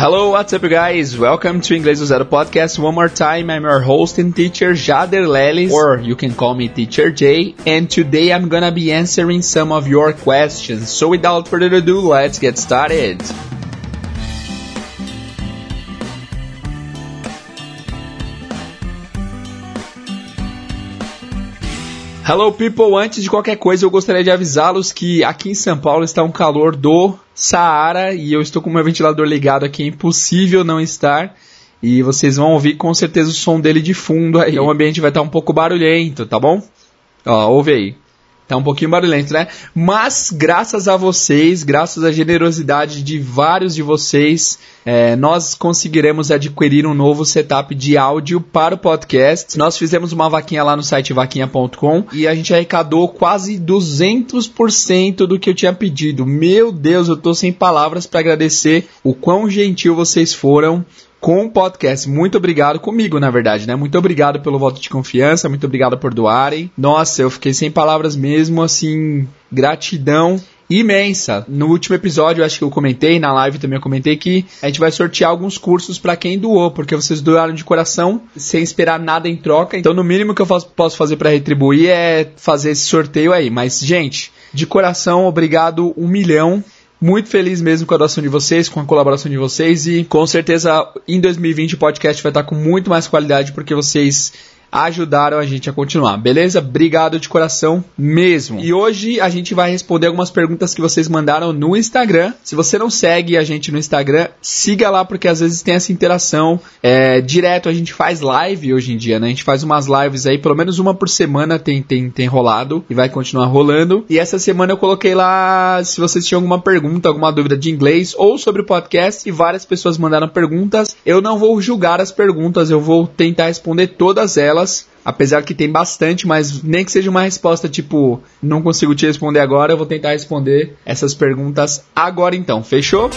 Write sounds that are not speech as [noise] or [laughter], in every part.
Hello, what's up, guys? Welcome to Inglês do Zero podcast. One more time, I'm your host and teacher, Jader Lelis, or you can call me Teacher J. And today I'm gonna be answering some of your questions. So without further ado, let's get started. Hello people, antes de qualquer coisa eu gostaria de avisá-los que aqui em São Paulo está um calor do Saara e eu estou com o meu ventilador ligado aqui, é impossível não estar. E vocês vão ouvir com certeza o som dele de fundo aí. O ambiente vai estar um pouco barulhento, tá bom? Ó, ouve aí. Tá um pouquinho barulhento, né? Mas graças a vocês, graças à generosidade de vários de vocês, é, nós conseguiremos adquirir um novo setup de áudio para o podcast. Nós fizemos uma vaquinha lá no site vaquinha.com e a gente arrecadou quase 200% do que eu tinha pedido. Meu Deus, eu tô sem palavras para agradecer o quão gentil vocês foram com o podcast. Muito obrigado comigo, na verdade, né? Muito obrigado pelo voto de confiança, muito obrigado por doarem. Nossa, eu fiquei sem palavras mesmo, assim, gratidão imensa. No último episódio, acho que eu comentei, na live também eu comentei que a gente vai sortear alguns cursos para quem doou, porque vocês doaram de coração, sem esperar nada em troca. Então, no mínimo que eu posso fazer para retribuir é fazer esse sorteio aí. Mas, gente, de coração, obrigado um milhão. Muito feliz mesmo com a doação de vocês, com a colaboração de vocês e com certeza em 2020 o podcast vai estar com muito mais qualidade porque vocês ajudaram a gente a continuar, beleza? Obrigado de coração mesmo. E hoje a gente vai responder algumas perguntas que vocês mandaram no Instagram. Se você não segue a gente no Instagram, siga lá porque às vezes tem essa interação. É, direto a gente faz live hoje em dia, né? A gente faz umas lives aí, pelo menos uma por semana tem, tem, tem rolado e vai continuar rolando. E essa semana eu coloquei lá se vocês tinham alguma pergunta, alguma dúvida de inglês ou sobre o podcast e várias pessoas mandaram perguntas. Eu não vou julgar as perguntas, eu vou tentar responder todas elas delas, apesar que tem bastante, mas nem que seja uma resposta tipo, não consigo te responder agora, eu vou tentar responder essas perguntas agora então. Fechou?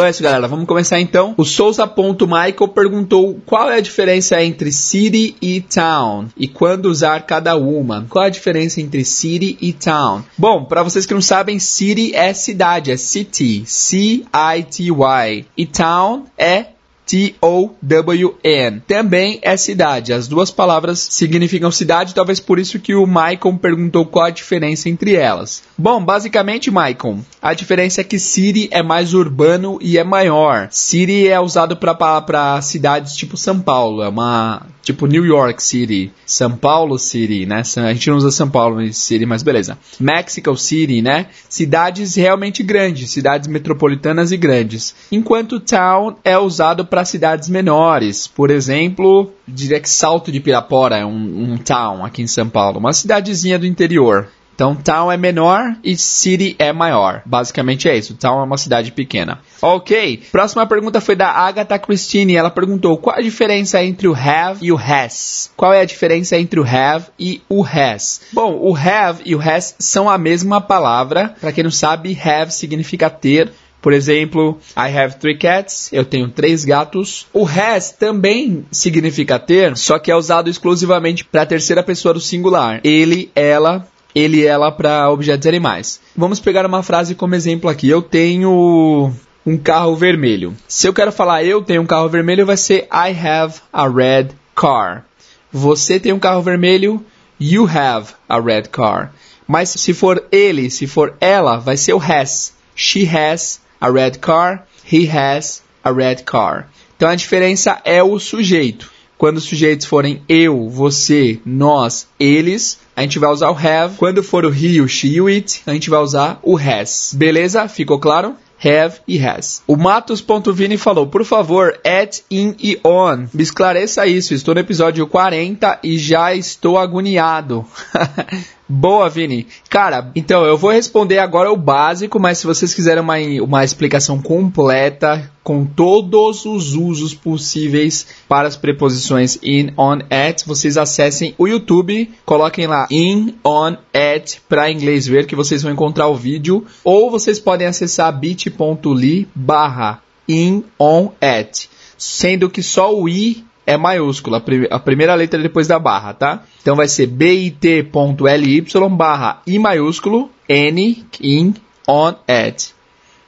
Então é isso, galera. Vamos começar então. O Souza.Michael perguntou qual é a diferença entre city e town e quando usar cada uma. Qual é a diferença entre city e town? Bom, para vocês que não sabem, city é cidade, é city, C-I-T-Y. E town é T-O-W-N. Também é cidade. As duas palavras significam cidade, talvez por isso que o Maicon perguntou qual a diferença entre elas. Bom, basicamente, Maicon, a diferença é que city é mais urbano e é maior. City é usado para cidades tipo São Paulo, é uma tipo New York City, São Paulo City, né? A gente não usa São Paulo City, mas beleza. Mexico City, né? Cidades realmente grandes, cidades metropolitanas e grandes. Enquanto town é usado para cidades menores, por exemplo, diria que Salto de Pirapora é um, um town aqui em São Paulo, uma cidadezinha do interior. Então, town é menor e city é maior. Basicamente é isso. Town é uma cidade pequena. Ok. Próxima pergunta foi da Agatha Christine. Ela perguntou qual a diferença entre o have e o has. Qual é a diferença entre o have e o has? Bom, o have e o has são a mesma palavra. Para quem não sabe, have significa ter. Por exemplo, I have three cats, eu tenho três gatos. O has também significa ter, só que é usado exclusivamente para a terceira pessoa do singular. Ele, ela, ele e ela para objetos animais. Vamos pegar uma frase como exemplo aqui. Eu tenho um carro vermelho. Se eu quero falar eu tenho um carro vermelho, vai ser I have a red car. Você tem um carro vermelho, you have a red car. Mas se for ele, se for ela, vai ser o has. She has a red car, he has a red car. Então a diferença é o sujeito. Quando os sujeitos forem eu, você, nós, eles, a gente vai usar o have. Quando for o he, o she o it, a gente vai usar o has. Beleza? Ficou claro? have e has. O Matos.vini falou, por favor, at, in e on. Me esclareça isso, estou no episódio 40 e já estou agoniado. [laughs] Boa, Vini. Cara, então eu vou responder agora o básico, mas se vocês quiserem uma, uma explicação completa com todos os usos possíveis para as preposições in, on, at, vocês acessem o YouTube, coloquem lá in, on, at para inglês ver que vocês vão encontrar o vídeo, ou vocês podem acessar bit.ly barra in, on, at, sendo que só o i é maiúscula, a, prim a primeira letra depois da barra, tá? Então vai ser bit.ly barra I maiúsculo N in on at.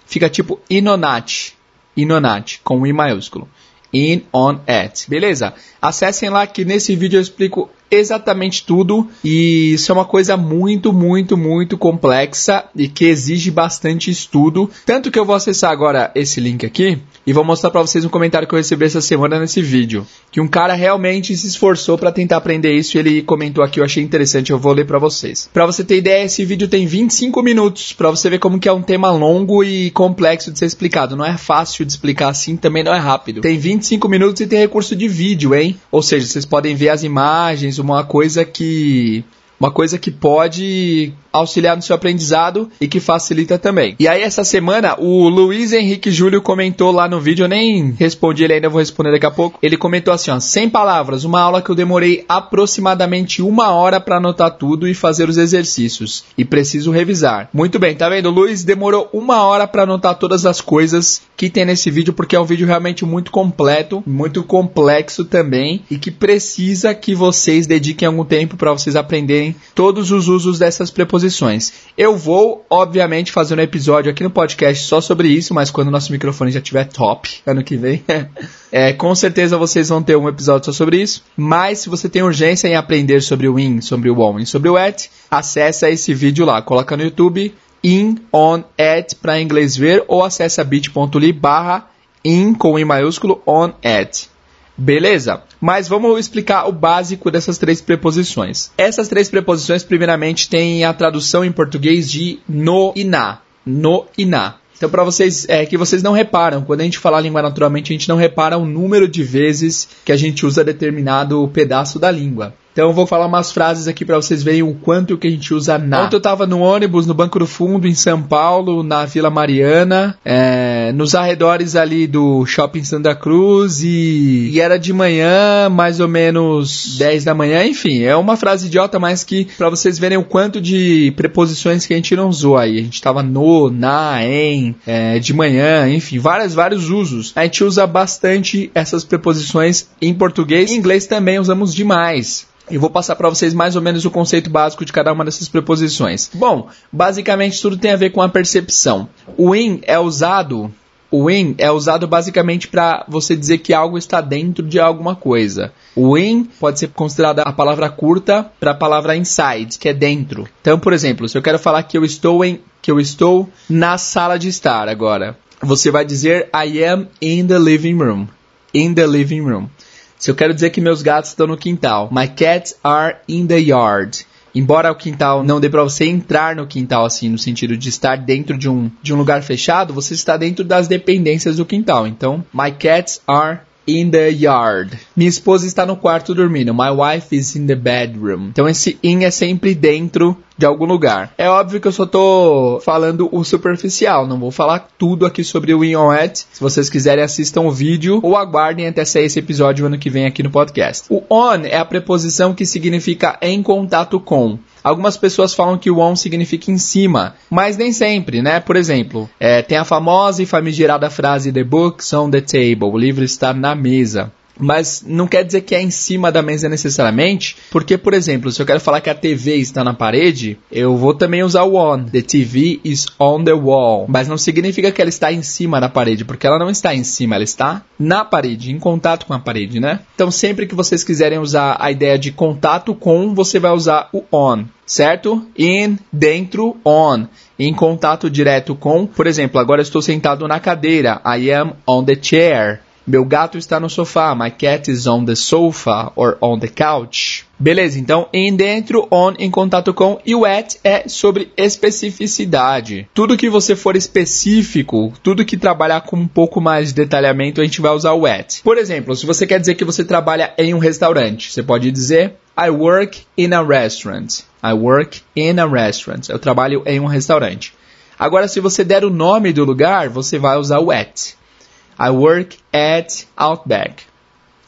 Fica tipo inonat, inonat, com I maiúsculo. In on at. Beleza? Acessem lá que nesse vídeo eu explico exatamente tudo e isso é uma coisa muito, muito, muito complexa e que exige bastante estudo. Tanto que eu vou acessar agora esse link aqui e vou mostrar para vocês um comentário que eu recebi essa semana nesse vídeo, que um cara realmente se esforçou para tentar aprender isso e ele comentou aqui, eu achei interessante, eu vou ler para vocês. Para você ter ideia, esse vídeo tem 25 minutos para você ver como que é um tema longo e complexo de ser explicado. Não é fácil de explicar assim, também não é rápido. Tem 25 minutos e tem recurso de vídeo, hein? Ou seja, vocês podem ver as imagens, uma coisa que uma coisa que pode auxiliar no seu aprendizado e que facilita também. E aí, essa semana, o Luiz Henrique Júlio comentou lá no vídeo, eu nem respondi ele ainda, vou responder daqui a pouco. Ele comentou assim: ó, sem palavras, uma aula que eu demorei aproximadamente uma hora para anotar tudo e fazer os exercícios. E preciso revisar. Muito bem, tá vendo? O Luiz demorou uma hora para anotar todas as coisas que tem nesse vídeo, porque é um vídeo realmente muito completo, muito complexo também, e que precisa que vocês dediquem algum tempo para vocês aprenderem todos os usos dessas preposições posições. Eu vou, obviamente, fazer um episódio aqui no podcast só sobre isso, mas quando o nosso microfone já estiver top, ano que vem, [laughs] é, com certeza vocês vão ter um episódio só sobre isso. Mas se você tem urgência em aprender sobre o in, sobre o on e sobre o at, acessa esse vídeo lá, coloca no YouTube in, on, at para inglês ver ou acessa bit.ly barra in com i maiúsculo on, at. Beleza? Mas vamos explicar o básico dessas três preposições. Essas três preposições, primeiramente, têm a tradução em português de no e na. No e na. Então, para vocês, é que vocês não reparam, quando a gente fala a língua naturalmente, a gente não repara o número de vezes que a gente usa determinado pedaço da língua. Então eu vou falar umas frases aqui para vocês verem o quanto que a gente usa na. Ontem eu tava no ônibus, no Banco do Fundo, em São Paulo, na Vila Mariana, é, nos arredores ali do Shopping Santa Cruz e, e, era de manhã, mais ou menos 10 da manhã, enfim, é uma frase idiota, mas que para vocês verem o quanto de preposições que a gente não usou aí. A gente tava no, na, em, é, de manhã, enfim, vários, vários usos. A gente usa bastante essas preposições em português. Em inglês também usamos demais. E vou passar para vocês mais ou menos o conceito básico de cada uma dessas preposições. Bom, basicamente tudo tem a ver com a percepção. O in é usado o in é usado basicamente para você dizer que algo está dentro de alguma coisa. O in pode ser considerada a palavra curta para a palavra inside, que é dentro. Então, por exemplo, se eu quero falar que eu estou em que eu estou na sala de estar agora, você vai dizer I am in the living room. In the living room. Se eu quero dizer que meus gatos estão no quintal, my cats are in the yard. Embora o quintal não dê para você entrar no quintal assim, no sentido de estar dentro de um, de um lugar fechado, você está dentro das dependências do quintal. Então, my cats are in the yard. Minha esposa está no quarto dormindo. My wife is in the bedroom. Então esse in é sempre dentro de algum lugar. É óbvio que eu só tô falando o superficial, não vou falar tudo aqui sobre o in on at. Se vocês quiserem assistam o vídeo ou aguardem até sair esse episódio ano que vem aqui no podcast. O on é a preposição que significa em contato com. Algumas pessoas falam que o on significa em cima, mas nem sempre, né? Por exemplo, é, tem a famosa e famigerada frase The book's on the table, o livro está na mesa. Mas não quer dizer que é em cima da mesa necessariamente, porque, por exemplo, se eu quero falar que a TV está na parede, eu vou também usar o on. The TV is on the wall. Mas não significa que ela está em cima da parede, porque ela não está em cima, ela está na parede, em contato com a parede, né? Então, sempre que vocês quiserem usar a ideia de contato com, você vai usar o on, certo? In, dentro, on em contato direto com, por exemplo, agora estou sentado na cadeira, I am on the chair. Meu gato está no sofá. My cat is on the sofa or on the couch. Beleza, então em dentro, on em contato com e o at é sobre especificidade. Tudo que você for específico, tudo que trabalhar com um pouco mais de detalhamento, a gente vai usar o at. Por exemplo, se você quer dizer que você trabalha em um restaurante, você pode dizer I work in a restaurant. I work in a restaurant. Eu trabalho em um restaurante. Agora, se você der o nome do lugar, você vai usar o at. I work at Outback.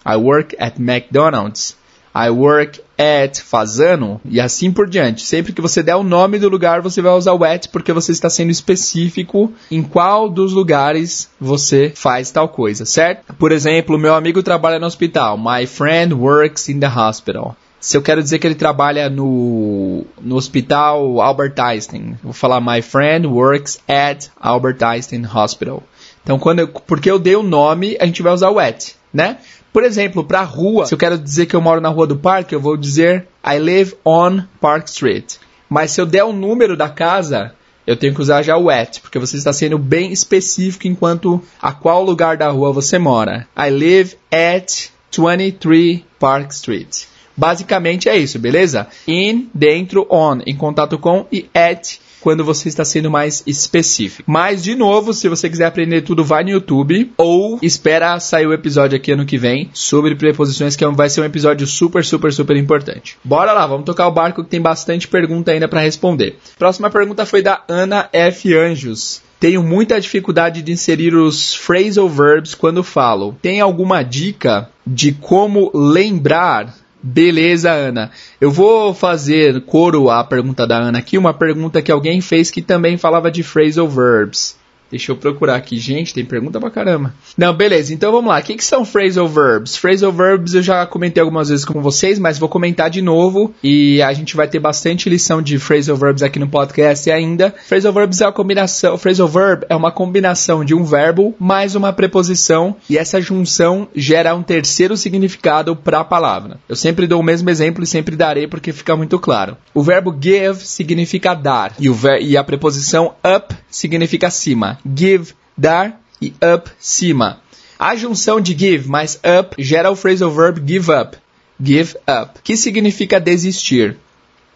I work at McDonald's. I work at fazano e assim por diante. Sempre que você der o nome do lugar, você vai usar o at porque você está sendo específico em qual dos lugares você faz tal coisa, certo? Por exemplo, meu amigo trabalha no hospital. My friend works in the hospital. Se eu quero dizer que ele trabalha no, no hospital Albert Einstein, vou falar My friend works at Albert Einstein Hospital. Então, quando eu, porque eu dei o nome, a gente vai usar o at, né? Por exemplo, para rua, se eu quero dizer que eu moro na rua do parque, eu vou dizer I live on Park Street. Mas se eu der o número da casa, eu tenho que usar já o at, porque você está sendo bem específico enquanto a qual lugar da rua você mora. I live at 23 Park Street. Basicamente é isso, beleza? In, dentro, on, em contato com e at quando você está sendo mais específico. Mas, de novo, se você quiser aprender tudo, vai no YouTube ou espera sair o episódio aqui ano que vem sobre preposições, que é vai ser um episódio super, super, super importante. Bora lá, vamos tocar o barco que tem bastante pergunta ainda para responder. Próxima pergunta foi da Ana F. Anjos. Tenho muita dificuldade de inserir os phrasal verbs quando falo. Tem alguma dica de como lembrar Beleza, Ana. Eu vou fazer coro à pergunta da Ana aqui, uma pergunta que alguém fez que também falava de phrasal verbs. Deixa eu procurar aqui. Gente, tem pergunta pra caramba. Não, beleza. Então vamos lá. O que, que são phrasal verbs? Phrasal verbs eu já comentei algumas vezes com vocês, mas vou comentar de novo. E a gente vai ter bastante lição de phrasal verbs aqui no podcast ainda. Phrasal verbs é uma combinação. Phrasal verb é uma combinação de um verbo mais uma preposição. E essa junção gera um terceiro significado para a palavra. Eu sempre dou o mesmo exemplo e sempre darei porque fica muito claro. O verbo give significa dar. E, e a preposição up significa cima give, dar e up, cima. A junção de give mais up gera o phrasal verb give up. Give up, que significa desistir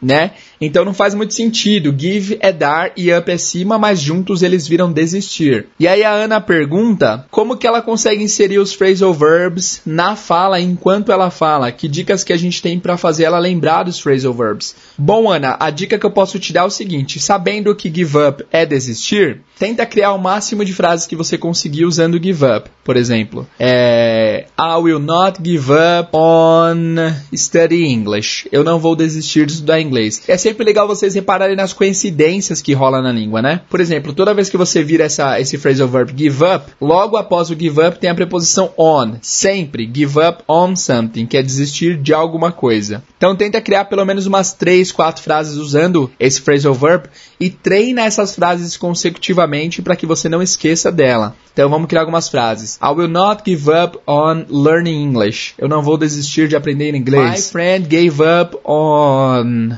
né? Então não faz muito sentido. Give é dar e up é cima, mas juntos eles viram desistir. E aí a Ana pergunta como que ela consegue inserir os phrasal verbs na fala enquanto ela fala. Que dicas que a gente tem para fazer ela lembrar dos phrasal verbs? Bom, Ana, a dica que eu posso te dar é o seguinte: sabendo que give up é desistir, tenta criar o máximo de frases que você conseguir usando give up. Por exemplo, é, I will not give up on study English. Eu não vou desistir de estudar inglês inglês. É sempre legal vocês repararem nas coincidências que rola na língua, né? Por exemplo, toda vez que você vira essa, esse phrasal verb give up, logo após o give up tem a preposição on. Sempre give up on something, que é desistir de alguma coisa. Então tenta criar pelo menos umas 3, 4 frases usando esse phrasal verb e treina essas frases consecutivamente para que você não esqueça dela. Então vamos criar algumas frases. I will not give up on learning English. Eu não vou desistir de aprender inglês. My friend gave up on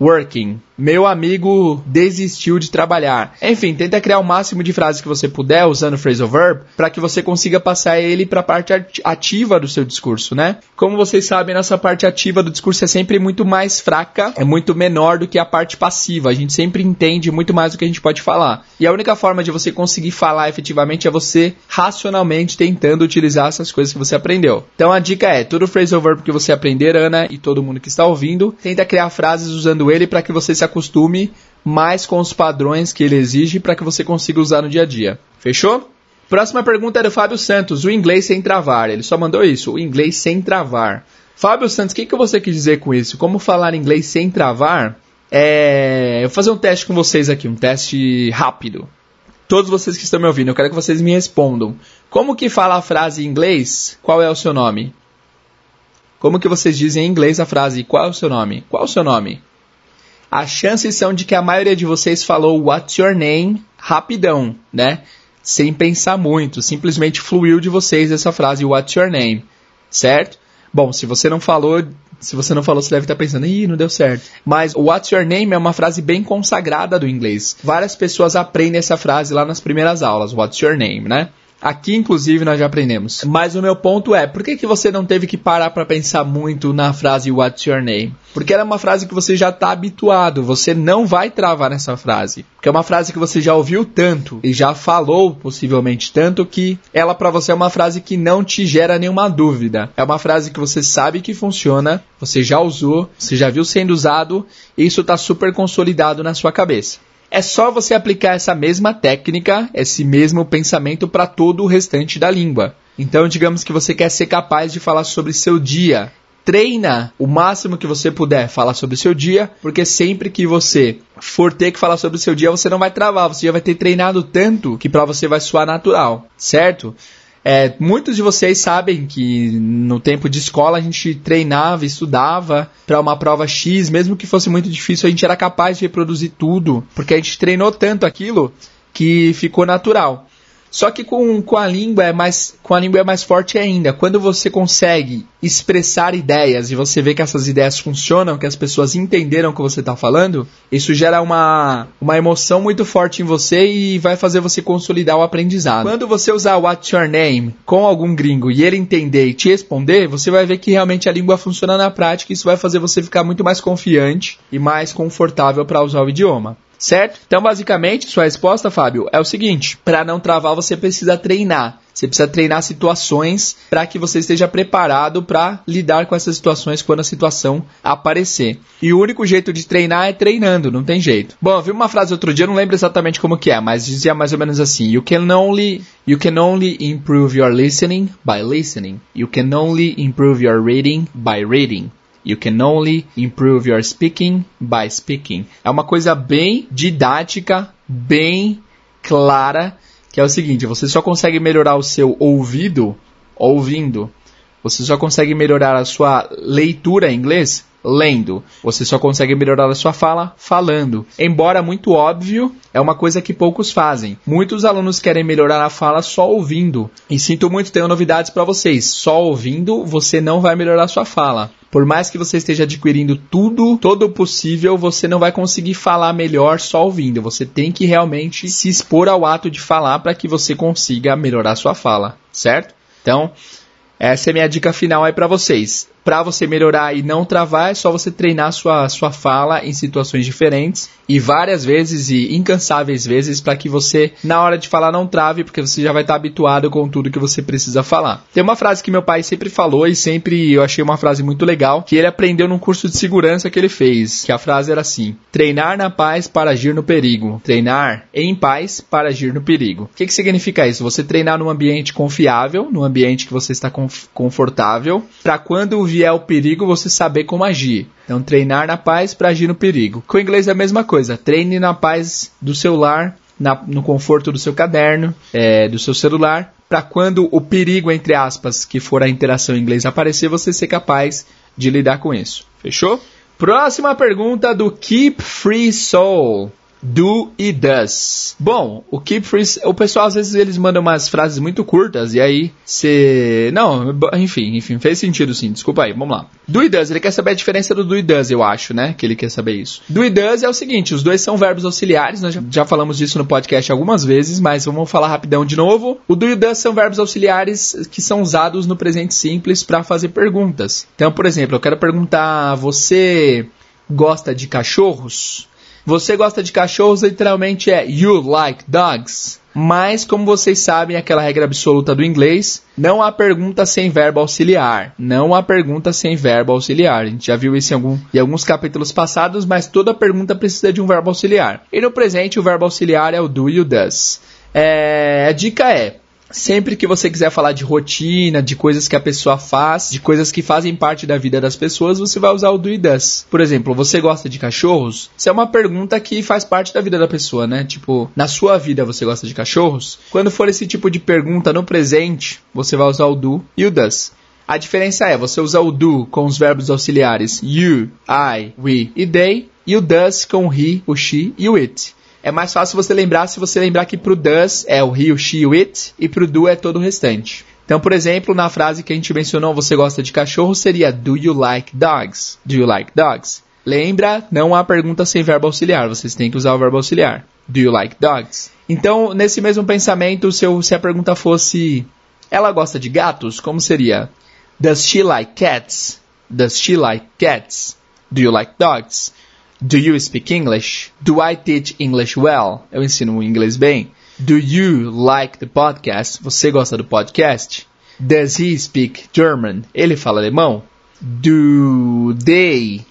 working. Meu amigo desistiu de trabalhar. Enfim, tenta criar o máximo de frases que você puder usando o phrasal verb para que você consiga passar ele para a parte ativa do seu discurso, né? Como vocês sabem, nossa parte ativa do discurso é sempre muito mais fraca, é muito menor do que a parte passiva. A gente sempre entende muito mais do que a gente pode falar. E a única forma de você conseguir falar efetivamente é você racionalmente tentando utilizar essas coisas que você aprendeu. Então a dica é, todo phrasal verb que você aprender, Ana, e todo mundo que está ouvindo, tenta criar frases usando ele para que você se acostume mais com os padrões que ele exige para que você consiga usar no dia a dia. Fechou? Próxima pergunta é do Fábio Santos, o inglês sem travar. Ele só mandou isso, o inglês sem travar. Fábio Santos, o que, que você quis dizer com isso? Como falar inglês sem travar? É... Eu vou fazer um teste com vocês aqui, um teste rápido. Todos vocês que estão me ouvindo, eu quero que vocês me respondam. Como que fala a frase em inglês? Qual é o seu nome? Como que vocês dizem em inglês a frase qual é o seu nome? Qual é o seu nome? As chances são de que a maioria de vocês falou What's your name rapidão, né? Sem pensar muito, simplesmente fluiu de vocês essa frase What's your name, certo? Bom, se você não falou, se você não falou, você deve estar pensando, ih, não deu certo. Mas What's your name é uma frase bem consagrada do inglês. Várias pessoas aprendem essa frase lá nas primeiras aulas, What's your name, né? Aqui, inclusive, nós já aprendemos. Mas o meu ponto é, por que, que você não teve que parar para pensar muito na frase What's your name? Porque ela é uma frase que você já está habituado, você não vai travar nessa frase. Porque é uma frase que você já ouviu tanto e já falou, possivelmente, tanto que ela para você é uma frase que não te gera nenhuma dúvida. É uma frase que você sabe que funciona, você já usou, você já viu sendo usado e isso está super consolidado na sua cabeça. É só você aplicar essa mesma técnica, esse mesmo pensamento para todo o restante da língua. Então, digamos que você quer ser capaz de falar sobre seu dia. treina o máximo que você puder falar sobre seu dia, porque sempre que você for ter que falar sobre seu dia, você não vai travar, você já vai ter treinado tanto que para você vai soar natural, certo? É, muitos de vocês sabem que no tempo de escola a gente treinava, estudava para uma prova X, mesmo que fosse muito difícil, a gente era capaz de reproduzir tudo, porque a gente treinou tanto aquilo que ficou natural. Só que com, com a língua é mais com a língua é mais forte ainda. Quando você consegue expressar ideias e você vê que essas ideias funcionam, que as pessoas entenderam o que você está falando, isso gera uma, uma emoção muito forte em você e vai fazer você consolidar o aprendizado. Quando você usar What's Your Name com algum gringo e ele entender e te responder, você vai ver que realmente a língua funciona na prática e isso vai fazer você ficar muito mais confiante e mais confortável para usar o idioma certo? Então, basicamente, sua resposta, Fábio, é o seguinte: para não travar, você precisa treinar. Você precisa treinar situações para que você esteja preparado para lidar com essas situações quando a situação aparecer. E o único jeito de treinar é treinando, não tem jeito. Bom, eu vi uma frase outro dia, não lembro exatamente como que é, mas dizia mais ou menos assim: You can only you can only improve your listening by listening. You can only improve your reading by reading. You can only improve your speaking by speaking. É uma coisa bem didática, bem clara, que é o seguinte: você só consegue melhorar o seu ouvido ouvindo. Você só consegue melhorar a sua leitura em inglês lendo. Você só consegue melhorar a sua fala falando. Embora muito óbvio, é uma coisa que poucos fazem. Muitos alunos querem melhorar a fala só ouvindo. E sinto muito, tenho novidades para vocês. Só ouvindo, você não vai melhorar a sua fala. Por mais que você esteja adquirindo tudo, todo o possível, você não vai conseguir falar melhor só ouvindo. Você tem que realmente se expor ao ato de falar para que você consiga melhorar sua fala, certo? Então, essa é minha dica final aí para vocês para você melhorar e não travar, é só você treinar sua, sua fala em situações diferentes e várias vezes e incansáveis vezes para que você, na hora de falar, não trave, porque você já vai estar tá habituado com tudo que você precisa falar. Tem uma frase que meu pai sempre falou e sempre eu achei uma frase muito legal, que ele aprendeu num curso de segurança que ele fez, que a frase era assim: treinar na paz para agir no perigo, treinar em paz para agir no perigo. O que, que significa isso? Você treinar num ambiente confiável, num ambiente que você está confortável, para quando é o perigo, você saber como agir. Então, treinar na paz para agir no perigo. Com o inglês é a mesma coisa. Treine na paz do seu lar, na, no conforto do seu caderno, é, do seu celular, para quando o perigo, entre aspas, que for a interação em inglês aparecer, você ser capaz de lidar com isso. Fechou? Próxima pergunta do Keep Free Soul do e does. Bom, o keep free, o pessoal às vezes eles mandam umas frases muito curtas e aí você, não, enfim, enfim, fez sentido sim, desculpa aí, vamos lá. Do e does, ele quer saber a diferença do do e does, eu acho, né, que ele quer saber isso. Do e does é o seguinte, os dois são verbos auxiliares, nós já, já falamos disso no podcast algumas vezes, mas vamos falar rapidão de novo. O do e does são verbos auxiliares que são usados no presente simples para fazer perguntas. Então, por exemplo, eu quero perguntar, você gosta de cachorros? Você gosta de cachorros, literalmente é You like dogs. Mas, como vocês sabem, aquela regra absoluta do inglês, não há pergunta sem verbo auxiliar. Não há pergunta sem verbo auxiliar. A gente já viu isso em, algum, em alguns capítulos passados, mas toda pergunta precisa de um verbo auxiliar. E no presente, o verbo auxiliar é o do e o does. É, a dica é, Sempre que você quiser falar de rotina, de coisas que a pessoa faz, de coisas que fazem parte da vida das pessoas, você vai usar o do e does. Por exemplo, você gosta de cachorros? Isso é uma pergunta que faz parte da vida da pessoa, né? Tipo, na sua vida você gosta de cachorros? Quando for esse tipo de pergunta no presente, você vai usar o do e o does. A diferença é, você usa o do com os verbos auxiliares you, I, we e they, e o does com o he, o she e o it é mais fácil você lembrar se você lembrar que pro does é o he, she, it, e pro do é todo o restante. Então, por exemplo, na frase que a gente mencionou, você gosta de cachorro, seria Do you like dogs? Do you like dogs? Lembra, não há pergunta sem verbo auxiliar, vocês têm que usar o verbo auxiliar. Do you like dogs? Então, nesse mesmo pensamento, se, eu, se a pergunta fosse Ela gosta de gatos? Como seria? Does she like cats? Does she like cats? Do you like dogs? Do you speak English? Do I teach English well? Eu ensino inglês bem. Do you like the podcast? Você gosta do podcast? Does he speak German? Ele fala alemão? Do they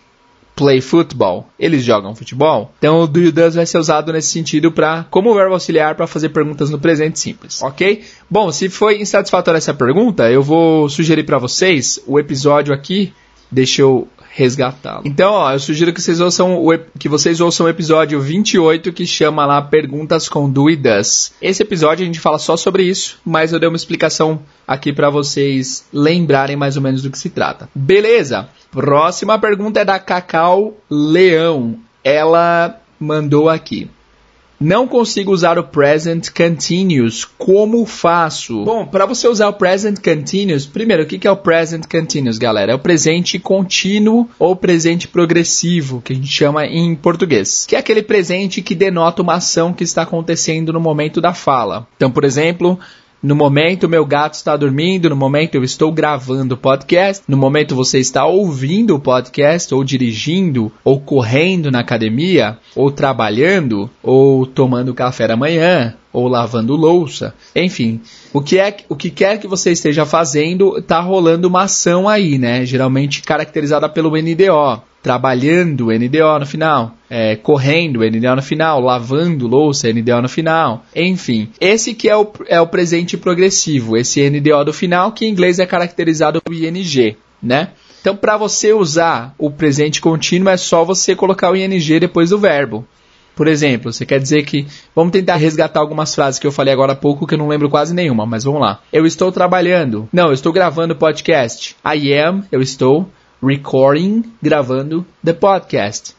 play football? Eles jogam futebol? Então o do you does vai ser usado nesse sentido para como verbo auxiliar para fazer perguntas no presente simples, ok? Bom, se foi insatisfatória essa pergunta, eu vou sugerir para vocês o episódio aqui Deixa eu resgatá-lo. Então, ó, eu sugiro que vocês ouçam o, que vocês ouçam o episódio 28 que chama lá Perguntas com Dúvidas. Esse episódio a gente fala só sobre isso, mas eu dei uma explicação aqui para vocês lembrarem mais ou menos do que se trata. Beleza? Próxima pergunta é da Cacau Leão. Ela mandou aqui. Não consigo usar o present continuous. Como faço? Bom, para você usar o present continuous, primeiro, o que é o present continuous, galera? É o presente contínuo ou presente progressivo, que a gente chama em português. Que é aquele presente que denota uma ação que está acontecendo no momento da fala. Então, por exemplo, no momento, meu gato está dormindo. No momento, eu estou gravando o podcast. No momento, você está ouvindo o podcast, ou dirigindo, ou correndo na academia, ou trabalhando, ou tomando café da manhã, ou lavando louça. Enfim, o que, é, o que quer que você esteja fazendo, está rolando uma ação aí, né? Geralmente caracterizada pelo NDO trabalhando, NDO no final, é, correndo, NDO no final, lavando louça, NDO no final, enfim. Esse que é o, é o presente progressivo, esse NDO do final, que em inglês é caracterizado por ING, né? Então, para você usar o presente contínuo, é só você colocar o ING depois do verbo. Por exemplo, você quer dizer que. Vamos tentar resgatar algumas frases que eu falei agora há pouco que eu não lembro quase nenhuma, mas vamos lá. Eu estou trabalhando. Não, eu estou gravando podcast. I am, eu estou recording, gravando the podcast.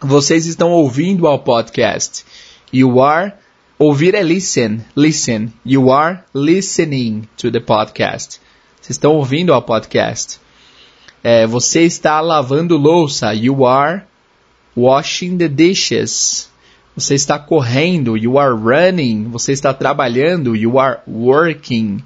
Vocês estão ouvindo ao podcast. You are ouvir é listen, listen. You are listening to the podcast. Vocês estão ouvindo ao podcast. É, você está lavando louça. You are washing the dishes. Você está correndo. You are running. Você está trabalhando. You are working.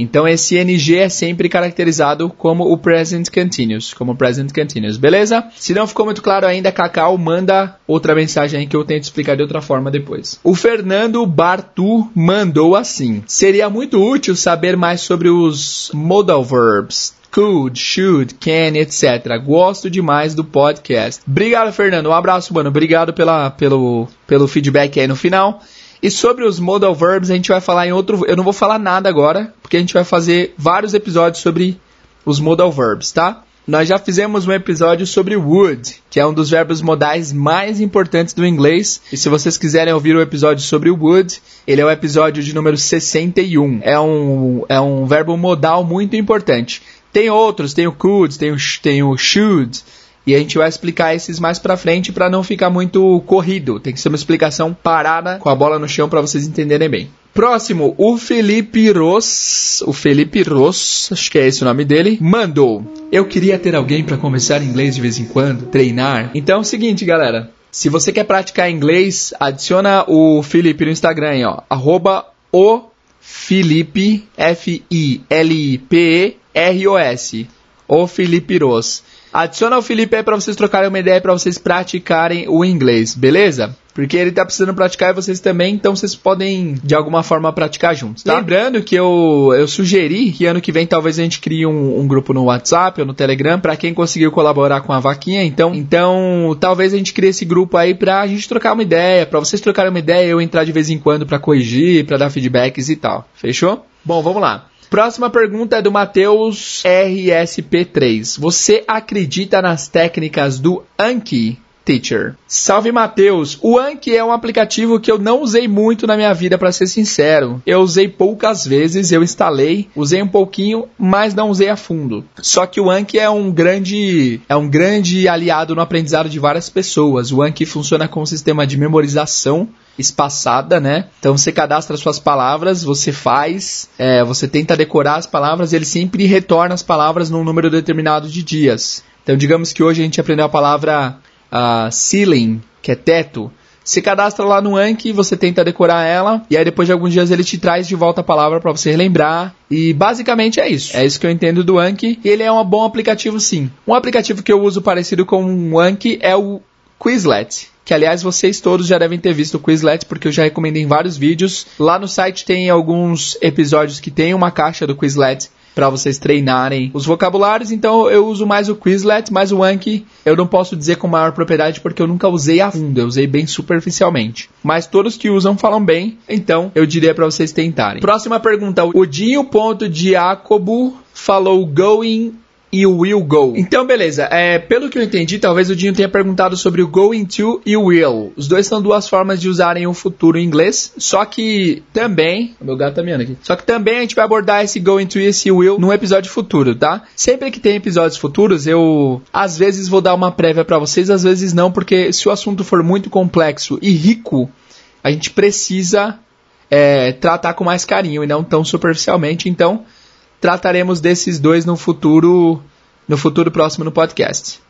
Então esse NG é sempre caracterizado como o present continuous, como present continuous, beleza? Se não ficou muito claro ainda, Cacau manda outra mensagem aí que eu tento explicar de outra forma depois. O Fernando Bartu mandou assim: Seria muito útil saber mais sobre os modal verbs, could, should, can, etc. Gosto demais do podcast. Obrigado, Fernando. Um abraço, mano. Obrigado pela, pelo, pelo feedback aí no final. E sobre os modal verbs a gente vai falar em outro. Eu não vou falar nada agora, porque a gente vai fazer vários episódios sobre os modal verbs, tá? Nós já fizemos um episódio sobre would, que é um dos verbos modais mais importantes do inglês. E se vocês quiserem ouvir o episódio sobre would, ele é o episódio de número 61. É um, é um verbo modal muito importante. Tem outros, tem o could, tem o, tem o should, e a gente vai explicar esses mais pra frente para não ficar muito corrido. Tem que ser uma explicação parada com a bola no chão para vocês entenderem bem. Próximo, o Felipe Ross, o Felipe Ross, acho que é esse o nome dele, mandou. Eu queria ter alguém para conversar inglês de vez em quando, treinar. Então é o seguinte, galera. Se você quer praticar inglês, adiciona o Felipe no Instagram, aí, ó, arroba o Felipe, F-I-L-I-P-E-R-O-S, o Felipe Ross. Adiciona o Felipe aí pra vocês trocarem uma ideia para vocês praticarem o inglês, beleza? Porque ele tá precisando praticar e vocês também, então vocês podem de alguma forma praticar juntos, tá? Lembrando que eu, eu sugeri que ano que vem talvez a gente crie um, um grupo no WhatsApp ou no Telegram para quem conseguiu colaborar com a vaquinha. Então, então talvez a gente crie esse grupo aí pra gente trocar uma ideia, para vocês trocarem uma ideia, eu entrar de vez em quando para corrigir, para dar feedbacks e tal. Fechou? Bom, vamos lá. Próxima pergunta é do Matheus RSP3. Você acredita nas técnicas do Anki? Teacher. Salve Matheus! O Anki é um aplicativo que eu não usei muito na minha vida, para ser sincero. Eu usei poucas vezes, eu instalei, usei um pouquinho, mas não usei a fundo. Só que o Anki é um grande é um grande aliado no aprendizado de várias pessoas. O Anki funciona com um sistema de memorização espaçada, né? Então você cadastra suas palavras, você faz, é, você tenta decorar as palavras e ele sempre retorna as palavras num número determinado de dias. Então digamos que hoje a gente aprendeu a palavra uh, ceiling, que é teto. Se cadastra lá no Anki, você tenta decorar ela, e aí depois de alguns dias ele te traz de volta a palavra para você relembrar. E basicamente é isso. É isso que eu entendo do Anki, e ele é um bom aplicativo sim. Um aplicativo que eu uso parecido com o Anki é o Quizlet que aliás vocês todos já devem ter visto o Quizlet, porque eu já recomendei em vários vídeos. Lá no site tem alguns episódios que tem uma caixa do Quizlet para vocês treinarem os vocabulários, então eu uso mais o Quizlet, mas o Anki eu não posso dizer com maior propriedade porque eu nunca usei a fundo, eu usei bem superficialmente. Mas todos que usam falam bem, então eu diria para vocês tentarem. Próxima pergunta, o Dinho.Diacobo falou going e o will go. Então, beleza. É, pelo que eu entendi, talvez o Dinho tenha perguntado sobre o going to e o will. Os dois são duas formas de usarem o futuro em inglês. Só que também. Meu gato tá miando aqui. Só que também a gente vai abordar esse going to e esse will num episódio futuro, tá? Sempre que tem episódios futuros, eu às vezes vou dar uma prévia para vocês, às vezes não, porque se o assunto for muito complexo e rico, a gente precisa é, tratar com mais carinho e não tão superficialmente. Então trataremos desses dois no futuro, no futuro próximo no podcast.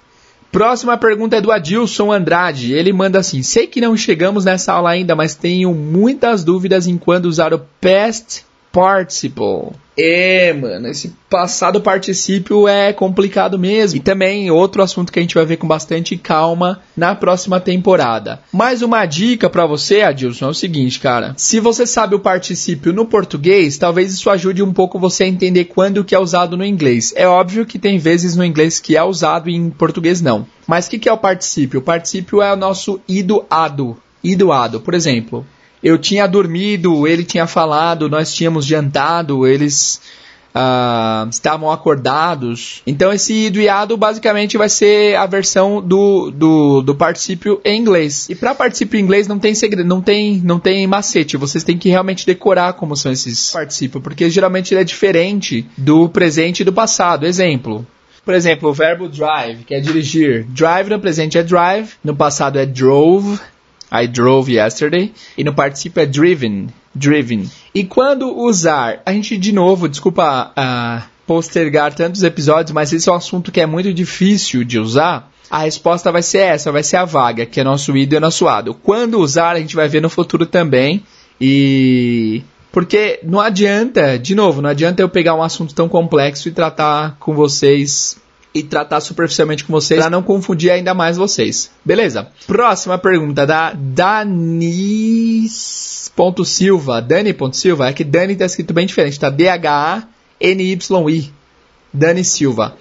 Próxima pergunta é do Adilson Andrade. Ele manda assim: Sei que não chegamos nessa aula ainda, mas tenho muitas dúvidas em quando usar o past participle. É, mano, esse passado particípio é complicado mesmo. E também outro assunto que a gente vai ver com bastante calma na próxima temporada. Mais uma dica para você, Adilson, é o seguinte, cara. Se você sabe o particípio no português, talvez isso ajude um pouco você a entender quando que é usado no inglês. É óbvio que tem vezes no inglês que é usado e em português não. Mas o que, que é o particípio? O particípio é o nosso idoado. Idoado. Por exemplo, eu tinha dormido, ele tinha falado, nós tínhamos jantado, eles uh, estavam acordados. Então esse ido basicamente vai ser a versão do, do, do particípio em inglês. E para particípio em inglês não tem segredo, não tem, não tem macete. Vocês têm que realmente decorar como são esses particípios, porque geralmente ele é diferente do presente e do passado. Exemplo. Por exemplo, o verbo drive, que é dirigir. Drive no presente é drive, no passado é drove, I drove yesterday. E no participio é driven. Driven. E quando usar, a gente de novo, desculpa uh, postergar tantos episódios, mas esse é um assunto que é muito difícil de usar. A resposta vai ser essa, vai ser a vaga, que é nosso id e nosso ado. Quando usar, a gente vai ver no futuro também. E porque não adianta, de novo, não adianta eu pegar um assunto tão complexo e tratar com vocês e tratar superficialmente com vocês para não confundir ainda mais vocês. Beleza? Próxima pergunta da Danis.silva. Dani.silva. É que Dani tá escrito bem diferente, tá? D-H-A-N-Y-I. Dani Silva.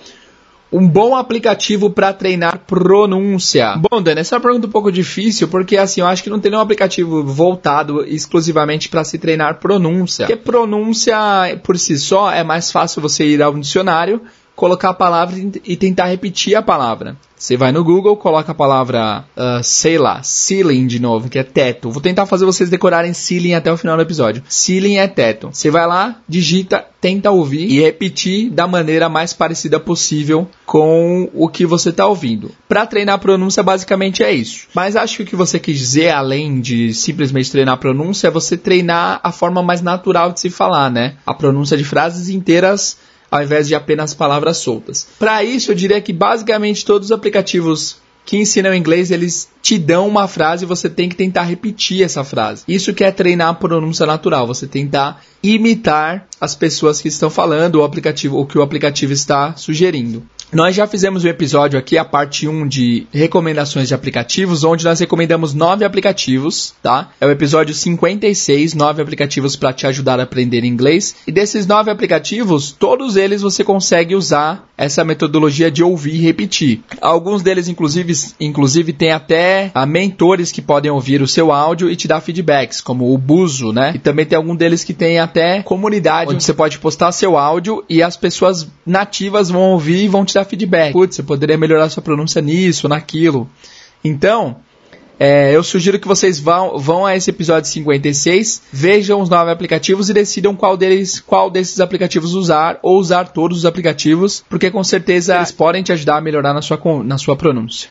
Um bom aplicativo para treinar pronúncia. Bom, Dani, essa é uma pergunta um pouco difícil, porque assim, eu acho que não tem nenhum aplicativo voltado exclusivamente para se treinar pronúncia. Porque pronúncia por si só é mais fácil você ir ao dicionário colocar a palavra e tentar repetir a palavra. Você vai no Google, coloca a palavra, uh, sei lá, ceiling de novo, que é teto. Vou tentar fazer vocês decorarem ceiling até o final do episódio. Ceiling é teto. Você vai lá, digita, tenta ouvir e repetir da maneira mais parecida possível com o que você está ouvindo. Para treinar a pronúncia, basicamente é isso. Mas acho que o que você quis dizer, além de simplesmente treinar a pronúncia, é você treinar a forma mais natural de se falar, né? A pronúncia de frases inteiras ao invés de apenas palavras soltas. Para isso, eu diria que basicamente todos os aplicativos que ensinam inglês, eles te dão uma frase e você tem que tentar repetir essa frase. Isso que é treinar a pronúncia natural, você tentar imitar as pessoas que estão falando o aplicativo, o que o aplicativo está sugerindo. Nós já fizemos um episódio aqui, a parte 1 de recomendações de aplicativos, onde nós recomendamos nove aplicativos, tá? É o episódio 56, nove aplicativos para te ajudar a aprender inglês. E desses nove aplicativos, todos eles você consegue usar essa metodologia de ouvir e repetir. Alguns deles, inclusive, inclusive tem até ah, mentores que podem ouvir o seu áudio e te dar feedbacks, como o Buzo, né? E também tem algum deles que tem até comunidade, onde você pode postar seu áudio e as pessoas nativas vão ouvir e vão te dar feedback. Putz, você poderia melhorar sua pronúncia nisso, naquilo. Então, é, eu sugiro que vocês vão, vão a esse episódio 56, vejam os nove aplicativos e decidam qual, deles, qual desses aplicativos usar ou usar todos os aplicativos, porque com certeza eles podem te ajudar a melhorar na sua, na sua pronúncia.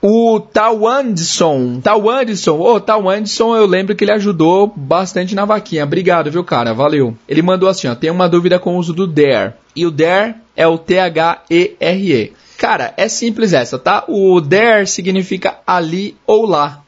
O Tawandson, Tawandson, ô oh, Tawandson, eu lembro que ele ajudou bastante na vaquinha. Obrigado, viu, cara? Valeu. Ele mandou assim, ó, tem uma dúvida com o uso do there. E o there é o T-H-E-R-E. Cara, é simples essa, tá? O there significa ali ou lá.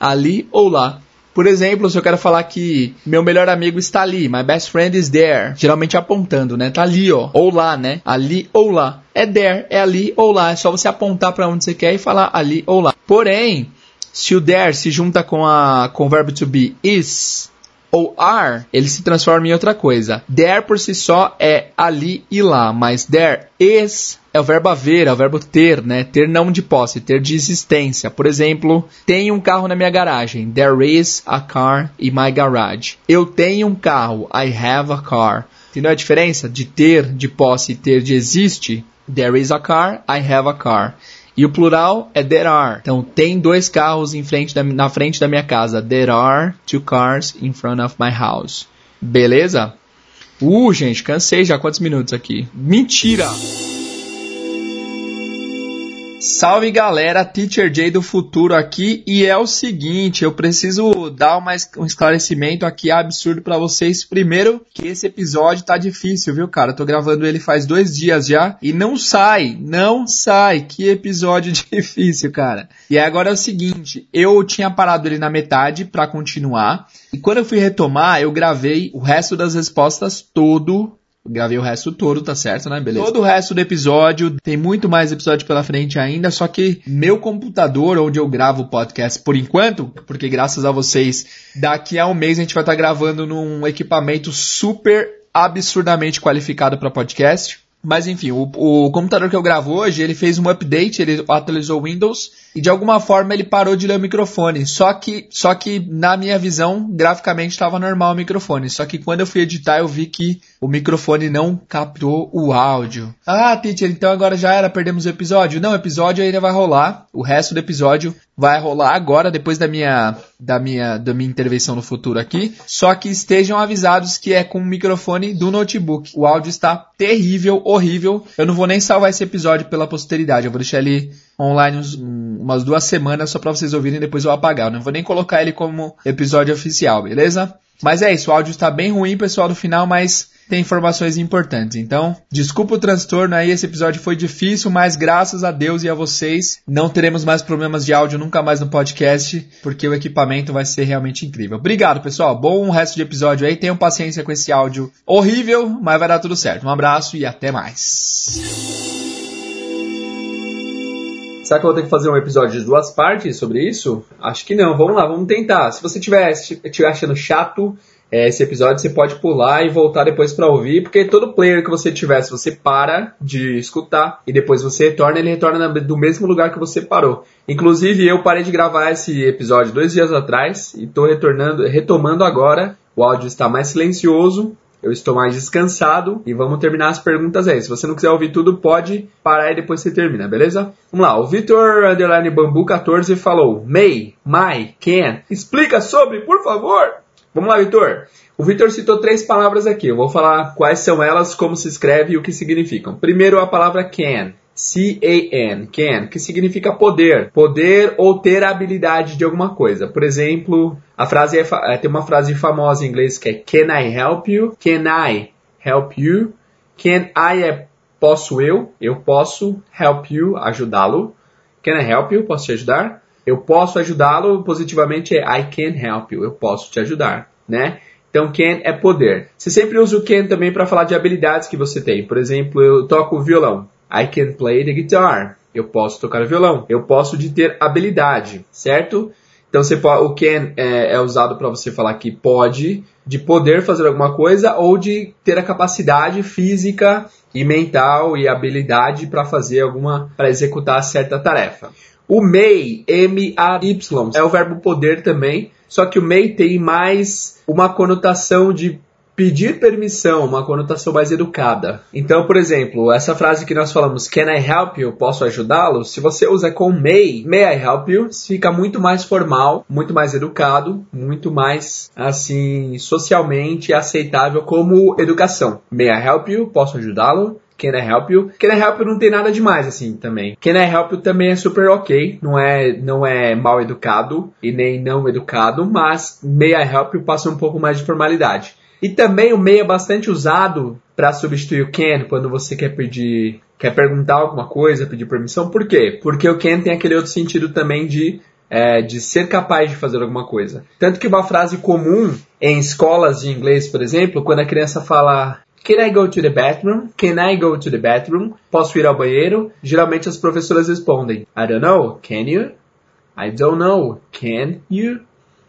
Ali ou lá. Por exemplo, se eu quero falar que meu melhor amigo está ali, my best friend is there, geralmente apontando, né? Tá ali, ó, ou lá, né? Ali ou lá. É there, é ali ou lá. É só você apontar para onde você quer e falar ali ou lá. Porém, se o there se junta com a com o verbo to be is, ou are, ele se transforma em outra coisa. There por si só é ali e lá, mas there is é o verbo haver, é o verbo ter, né? Ter não de posse, ter de existência. Por exemplo, tenho um carro na minha garagem. There is a car in my garage. Eu tenho um carro. I have a car. Entendeu a diferença de ter, de posse e ter de existe? There is a car, I have a car. E o plural é there are. Então tem dois carros em frente da, na frente da minha casa. There are two cars in front of my house. Beleza? Uh, gente, cansei já. Quantos minutos aqui? Mentira! Salve galera, Teacher Jay do futuro aqui e é o seguinte, eu preciso dar uma, um esclarecimento aqui absurdo para vocês. Primeiro, que esse episódio tá difícil, viu, cara? Eu tô gravando ele faz dois dias já e não sai, não sai. Que episódio [laughs] difícil, cara. E agora é o seguinte, eu tinha parado ele na metade para continuar e quando eu fui retomar, eu gravei o resto das respostas todo Gravei o resto todo, tá certo, né? Beleza. Todo o resto do episódio, tem muito mais episódio pela frente ainda, só que meu computador, onde eu gravo o podcast por enquanto, porque graças a vocês, daqui a um mês a gente vai estar tá gravando num equipamento super absurdamente qualificado para podcast. Mas enfim, o, o, computador que eu gravo hoje, ele fez um update, ele atualizou o Windows e de alguma forma ele parou de ler o microfone. Só que, só que na minha visão, graficamente estava normal o microfone. Só que quando eu fui editar, eu vi que o microfone não captou o áudio. Ah, teacher, então agora já era, perdemos o episódio? Não, o episódio ainda vai rolar. O resto do episódio vai rolar agora, depois da minha, da minha, da minha intervenção no futuro aqui. Só que estejam avisados que é com o microfone do notebook. O áudio está terrível, horrível. Eu não vou nem salvar esse episódio pela posteridade. Eu vou deixar ele online uns, umas duas semanas só para vocês ouvirem depois eu apagar. Eu não vou nem colocar ele como episódio oficial, beleza? Mas é isso, o áudio está bem ruim, pessoal, do final, mas tem informações importantes. Então, desculpa o transtorno aí, esse episódio foi difícil, mas graças a Deus e a vocês, não teremos mais problemas de áudio nunca mais no podcast, porque o equipamento vai ser realmente incrível. Obrigado, pessoal. Bom resto de episódio aí. Tenham paciência com esse áudio horrível, mas vai dar tudo certo. Um abraço e até mais. Será que eu vou ter que fazer um episódio de duas partes sobre isso? Acho que não. Vamos lá, vamos tentar. Se você estiver achando chato é, esse episódio, você pode pular e voltar depois para ouvir, porque todo player que você tiver, se você para de escutar e depois você retorna, ele retorna do mesmo lugar que você parou. Inclusive, eu parei de gravar esse episódio dois dias atrás e estou retornando, retomando agora. O áudio está mais silencioso, eu estou mais descansado e vamos terminar as perguntas aí. Se você não quiser ouvir tudo, pode parar e depois você termina, beleza? Vamos lá, o Vitor Underline Bambu 14 falou: May, my, can. Explica sobre, por favor. Vamos lá, Vitor. O Vitor citou três palavras aqui. Eu vou falar quais são elas, como se escreve e o que significam. Primeiro, a palavra can. C-A-N, can, que significa poder, poder ou ter habilidade de alguma coisa. Por exemplo, a frase é, é, tem uma frase famosa em inglês que é Can I help you? Can I help you? Can I é posso eu? Eu posso help you, ajudá-lo. Can I help you? Posso te ajudar? Eu posso ajudá-lo positivamente é I can help you, eu posso te ajudar, né? Então, can é poder. Você sempre usa o can também para falar de habilidades que você tem. Por exemplo, eu toco violão. I can play the guitar. Eu posso tocar violão. Eu posso de ter habilidade, certo? Então você o can é, é usado para você falar que pode, de poder fazer alguma coisa ou de ter a capacidade física e mental e habilidade para fazer alguma, para executar certa tarefa. O may, M-A-Y, é o verbo poder também, só que o may tem mais uma conotação de pedir permissão, uma conotação mais educada. Então, por exemplo, essa frase que nós falamos, can I help you? Posso ajudá-lo? Se você usa com may, may I help you? Fica muito mais formal, muito mais educado, muito mais, assim, socialmente aceitável como educação. May I help you? Posso ajudá-lo? Can I help you? Can I help you não tem nada demais assim também. Can I help you também é super ok, não é não é mal educado e nem não educado, mas may I help you passa um pouco mais de formalidade. E também o may é bastante usado para substituir o can quando você quer pedir, quer perguntar alguma coisa, pedir permissão. Por quê? Porque o can tem aquele outro sentido também de é, de ser capaz de fazer alguma coisa. Tanto que uma frase comum em escolas de inglês, por exemplo, quando a criança fala Can I go to the bathroom? Can I go to the bathroom? Posso ir ao banheiro? Geralmente as professoras respondem I don't know. Can you? I don't know. Can you?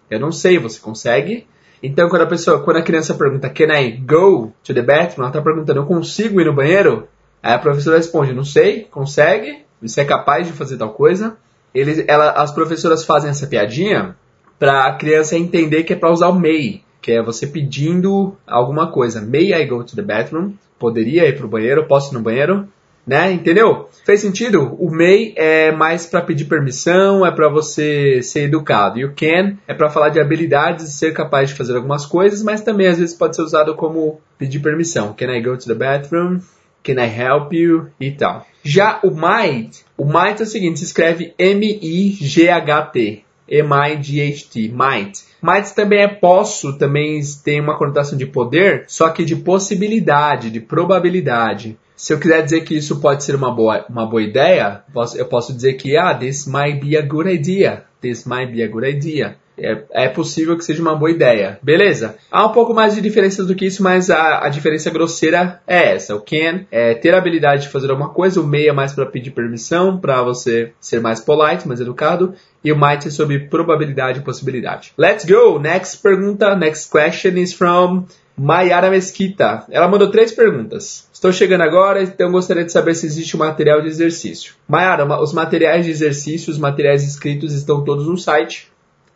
Eu não sei. Você consegue? Então, quando a pessoa, quando a criança pergunta Can I go to the bathroom? Ela está perguntando Eu consigo ir no banheiro? Aí a professora responde Não sei. Consegue? Você é capaz de fazer tal coisa? Eles, ela, as professoras fazem essa piadinha para a criança entender que é para usar o may, que é você pedindo alguma coisa. May I go to the bathroom? Poderia ir pro banheiro? Posso ir no banheiro? Né? Entendeu? Fez sentido? O may é mais para pedir permissão, é para você ser educado. E o can é para falar de habilidades, ser capaz de fazer algumas coisas, mas também às vezes pode ser usado como pedir permissão. Can I go to the bathroom? Can I help you? E tal. Já o might, o might é o seguinte, se escreve M-I-G-H-T. M-I-G-H-T, might. Might também é posso, também tem uma conotação de poder, só que de possibilidade, de probabilidade. Se eu quiser dizer que isso pode ser uma boa, uma boa ideia, eu posso dizer que, ah, this might be a good idea. This might be a good idea. É, é, possível que seja uma boa ideia. Beleza? Há um pouco mais de diferença do que isso, mas a, a diferença grosseira é essa. O can é ter a habilidade de fazer alguma coisa, o may é mais para pedir permissão, para você ser mais polite, mais educado, e o might é sobre probabilidade e possibilidade. Let's go! Next pergunta, next question is from Mayara Mesquita. Ela mandou três perguntas. Estou chegando agora, então gostaria de saber se existe um material de exercício. Mayara, os materiais de exercício, os materiais escritos estão todos no site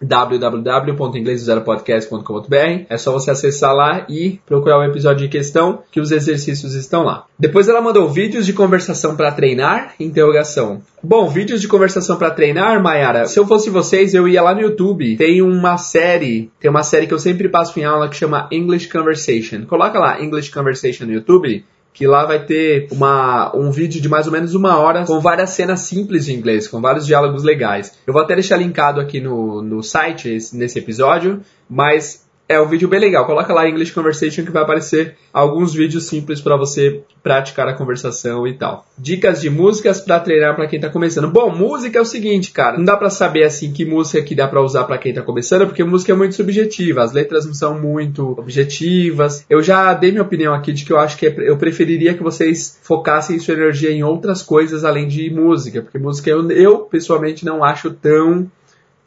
www.inglesozerapodcast.com.br. É só você acessar lá e procurar o episódio em questão, que os exercícios estão lá. Depois ela mandou vídeos de conversação para treinar? Interrogação. Bom, vídeos de conversação para treinar, Mayara. Se eu fosse vocês, eu ia lá no YouTube. Tem uma série, tem uma série que eu sempre passo em aula que chama English Conversation. Coloca lá English Conversation no YouTube que lá vai ter uma, um vídeo de mais ou menos uma hora com várias cenas simples de inglês, com vários diálogos legais. Eu vou até deixar linkado aqui no, no site esse, nesse episódio, mas é um vídeo bem legal. Coloca lá English Conversation que vai aparecer alguns vídeos simples para você praticar a conversação e tal. Dicas de músicas para treinar para quem tá começando. Bom, música é o seguinte, cara, não dá para saber assim que música que dá para usar para quem tá começando, porque música é muito subjetiva, as letras não são muito objetivas. Eu já dei minha opinião aqui de que eu acho que é, eu preferiria que vocês focassem sua energia em outras coisas além de música, porque música eu, eu pessoalmente não acho tão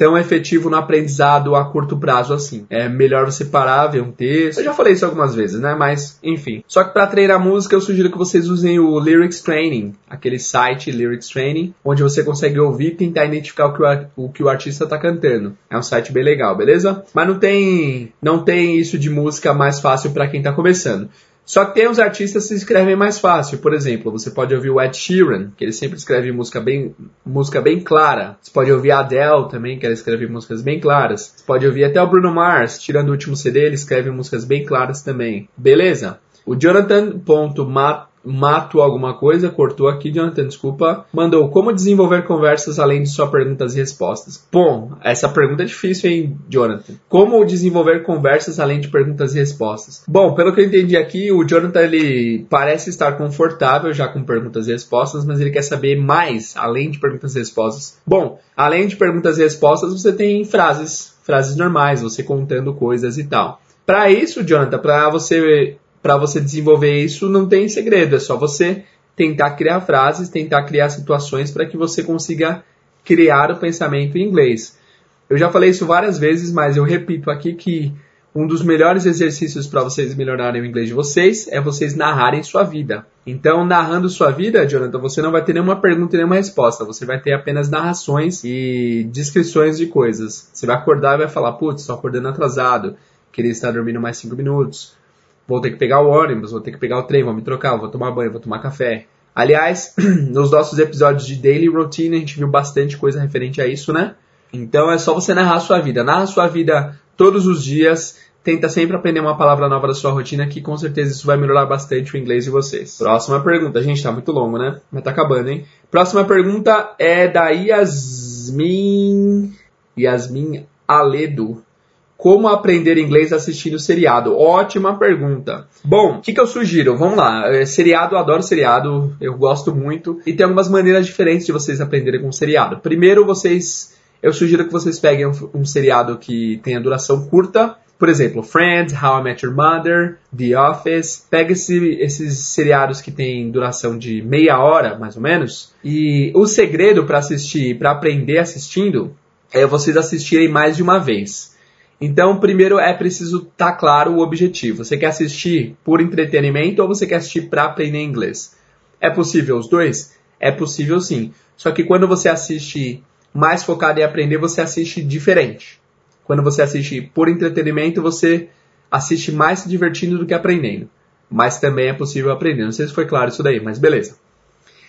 tão efetivo no aprendizado a curto prazo assim. É melhor você parar, ver um texto. Eu já falei isso algumas vezes, né? Mas, enfim. Só que para treinar música, eu sugiro que vocês usem o Lyrics Training, aquele site Lyrics Training, onde você consegue ouvir e tentar identificar o que o, o que o artista tá cantando. É um site bem legal, beleza? Mas não tem, não tem isso de música mais fácil para quem tá começando. Só que tem uns artistas que se escrevem mais fácil. Por exemplo, você pode ouvir o Ed Sheeran, que ele sempre escreve música bem, música bem clara. Você pode ouvir a Adele também, que ela escreve músicas bem claras. Você pode ouvir até o Bruno Mars, tirando o último CD, ele escreve músicas bem claras também. Beleza? O Jonathan.mat mato alguma coisa, cortou aqui, Jonathan, desculpa. Mandou como desenvolver conversas além de só perguntas e respostas. Bom, essa pergunta é difícil, hein, Jonathan? Como desenvolver conversas além de perguntas e respostas? Bom, pelo que eu entendi aqui, o Jonathan ele parece estar confortável já com perguntas e respostas, mas ele quer saber mais além de perguntas e respostas. Bom, além de perguntas e respostas, você tem frases, frases normais, você contando coisas e tal. Para isso, Jonathan, para você para você desenvolver isso não tem segredo, é só você tentar criar frases, tentar criar situações para que você consiga criar o pensamento em inglês. Eu já falei isso várias vezes, mas eu repito aqui que um dos melhores exercícios para vocês melhorarem o inglês de vocês é vocês narrarem sua vida. Então, narrando sua vida, Jonathan, você não vai ter nenhuma pergunta e nenhuma resposta. Você vai ter apenas narrações e descrições de coisas. Você vai acordar e vai falar: Putz, estou acordando atrasado, queria estar dormindo mais 5 minutos vou ter que pegar o ônibus, vou ter que pegar o trem, vou me trocar, vou tomar banho, vou tomar café. Aliás, [clears throat] nos nossos episódios de Daily Routine a gente viu bastante coisa referente a isso, né? Então é só você narrar a sua vida. Narra a sua vida todos os dias. Tenta sempre aprender uma palavra nova da sua rotina, que com certeza isso vai melhorar bastante o inglês de vocês. Próxima pergunta. Gente, tá muito longo, né? Mas tá acabando, hein? Próxima pergunta é da Yasmin. Yasmin Aledo. Como aprender inglês assistindo seriado? Ótima pergunta. Bom, o que, que eu sugiro? Vamos lá. É, seriado, eu adoro seriado, eu gosto muito. E tem algumas maneiras diferentes de vocês aprenderem com seriado. Primeiro, vocês. Eu sugiro que vocês peguem um, um seriado que tenha duração curta, por exemplo, Friends, How I Met Your Mother, The Office. Pega esse, esses seriados que têm duração de meia hora, mais ou menos. E o segredo para assistir, para aprender assistindo, é vocês assistirem mais de uma vez. Então, primeiro é preciso estar tá claro o objetivo. Você quer assistir por entretenimento ou você quer assistir para aprender inglês? É possível os dois? É possível sim. Só que quando você assiste mais focado em aprender, você assiste diferente. Quando você assiste por entretenimento, você assiste mais se divertindo do que aprendendo. Mas também é possível aprender. Não sei se foi claro isso daí, mas beleza.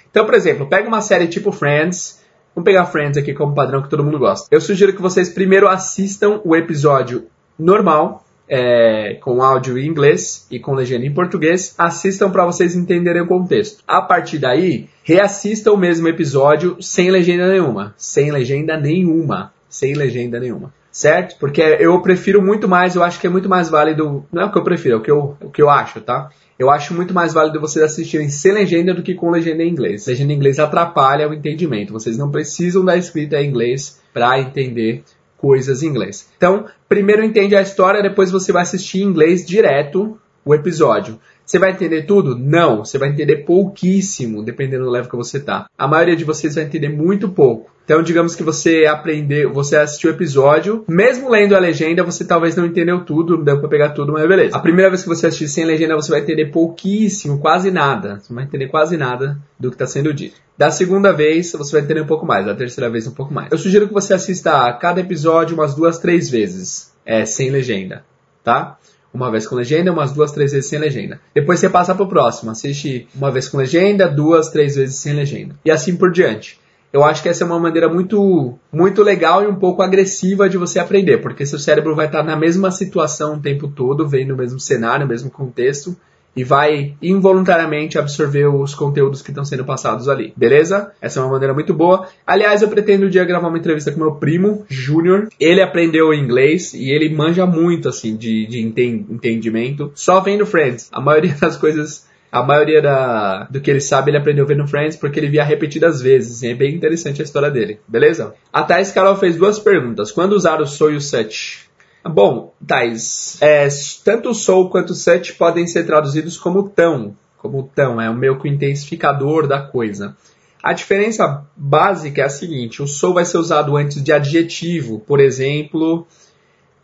Então, por exemplo, pega uma série tipo Friends. Vamos pegar Friends aqui como padrão que todo mundo gosta. Eu sugiro que vocês primeiro assistam o episódio normal, é, com áudio em inglês e com legenda em português. Assistam para vocês entenderem o contexto. A partir daí, reassistam o mesmo episódio sem legenda nenhuma. Sem legenda nenhuma. Sem legenda nenhuma certo? Porque eu prefiro muito mais, eu acho que é muito mais válido, não é o que eu prefiro, é o que eu, o que eu acho, tá? Eu acho muito mais válido vocês assistirem sem legenda do que com legenda em inglês. Legenda em inglês atrapalha o entendimento. Vocês não precisam da escrita em inglês para entender coisas em inglês. Então, primeiro entende a história, depois você vai assistir em inglês direto o episódio. Você vai entender tudo? Não, você vai entender pouquíssimo, dependendo do level que você tá. A maioria de vocês vai entender muito pouco. Então, digamos que você aprendeu, você assistiu o episódio, mesmo lendo a legenda, você talvez não entendeu tudo, não deu pra pegar tudo, mas beleza. A primeira vez que você assistir sem legenda, você vai entender pouquíssimo, quase nada. Você vai entender quase nada do que está sendo dito. Da segunda vez, você vai entender um pouco mais. Da terceira vez, um pouco mais. Eu sugiro que você assista a cada episódio umas duas, três vezes, é, sem legenda, tá? Uma vez com legenda, umas duas, três vezes sem legenda. Depois você passa pro próximo, assiste uma vez com legenda, duas, três vezes sem legenda. E assim por diante. Eu acho que essa é uma maneira muito, muito legal e um pouco agressiva de você aprender, porque seu cérebro vai estar na mesma situação o tempo todo, vendo o mesmo cenário, o mesmo contexto, e vai involuntariamente absorver os conteúdos que estão sendo passados ali. Beleza? Essa é uma maneira muito boa. Aliás, eu pretendo um dia gravar uma entrevista com meu primo, Júnior. Ele aprendeu inglês e ele manja muito, assim, de, de entendimento. Só vendo Friends. A maioria [laughs] das coisas a maioria da, do que ele sabe ele aprendeu vendo Friends porque ele via repetidas vezes. E é bem interessante a história dele, beleza? A Thais Carol fez duas perguntas. Quando usar o o Set? Bom, Thais, é, tanto o sou quanto o set podem ser traduzidos como tão. Como tão, é o meio que o intensificador da coisa. A diferença básica é a seguinte: o sou vai ser usado antes de adjetivo. Por exemplo,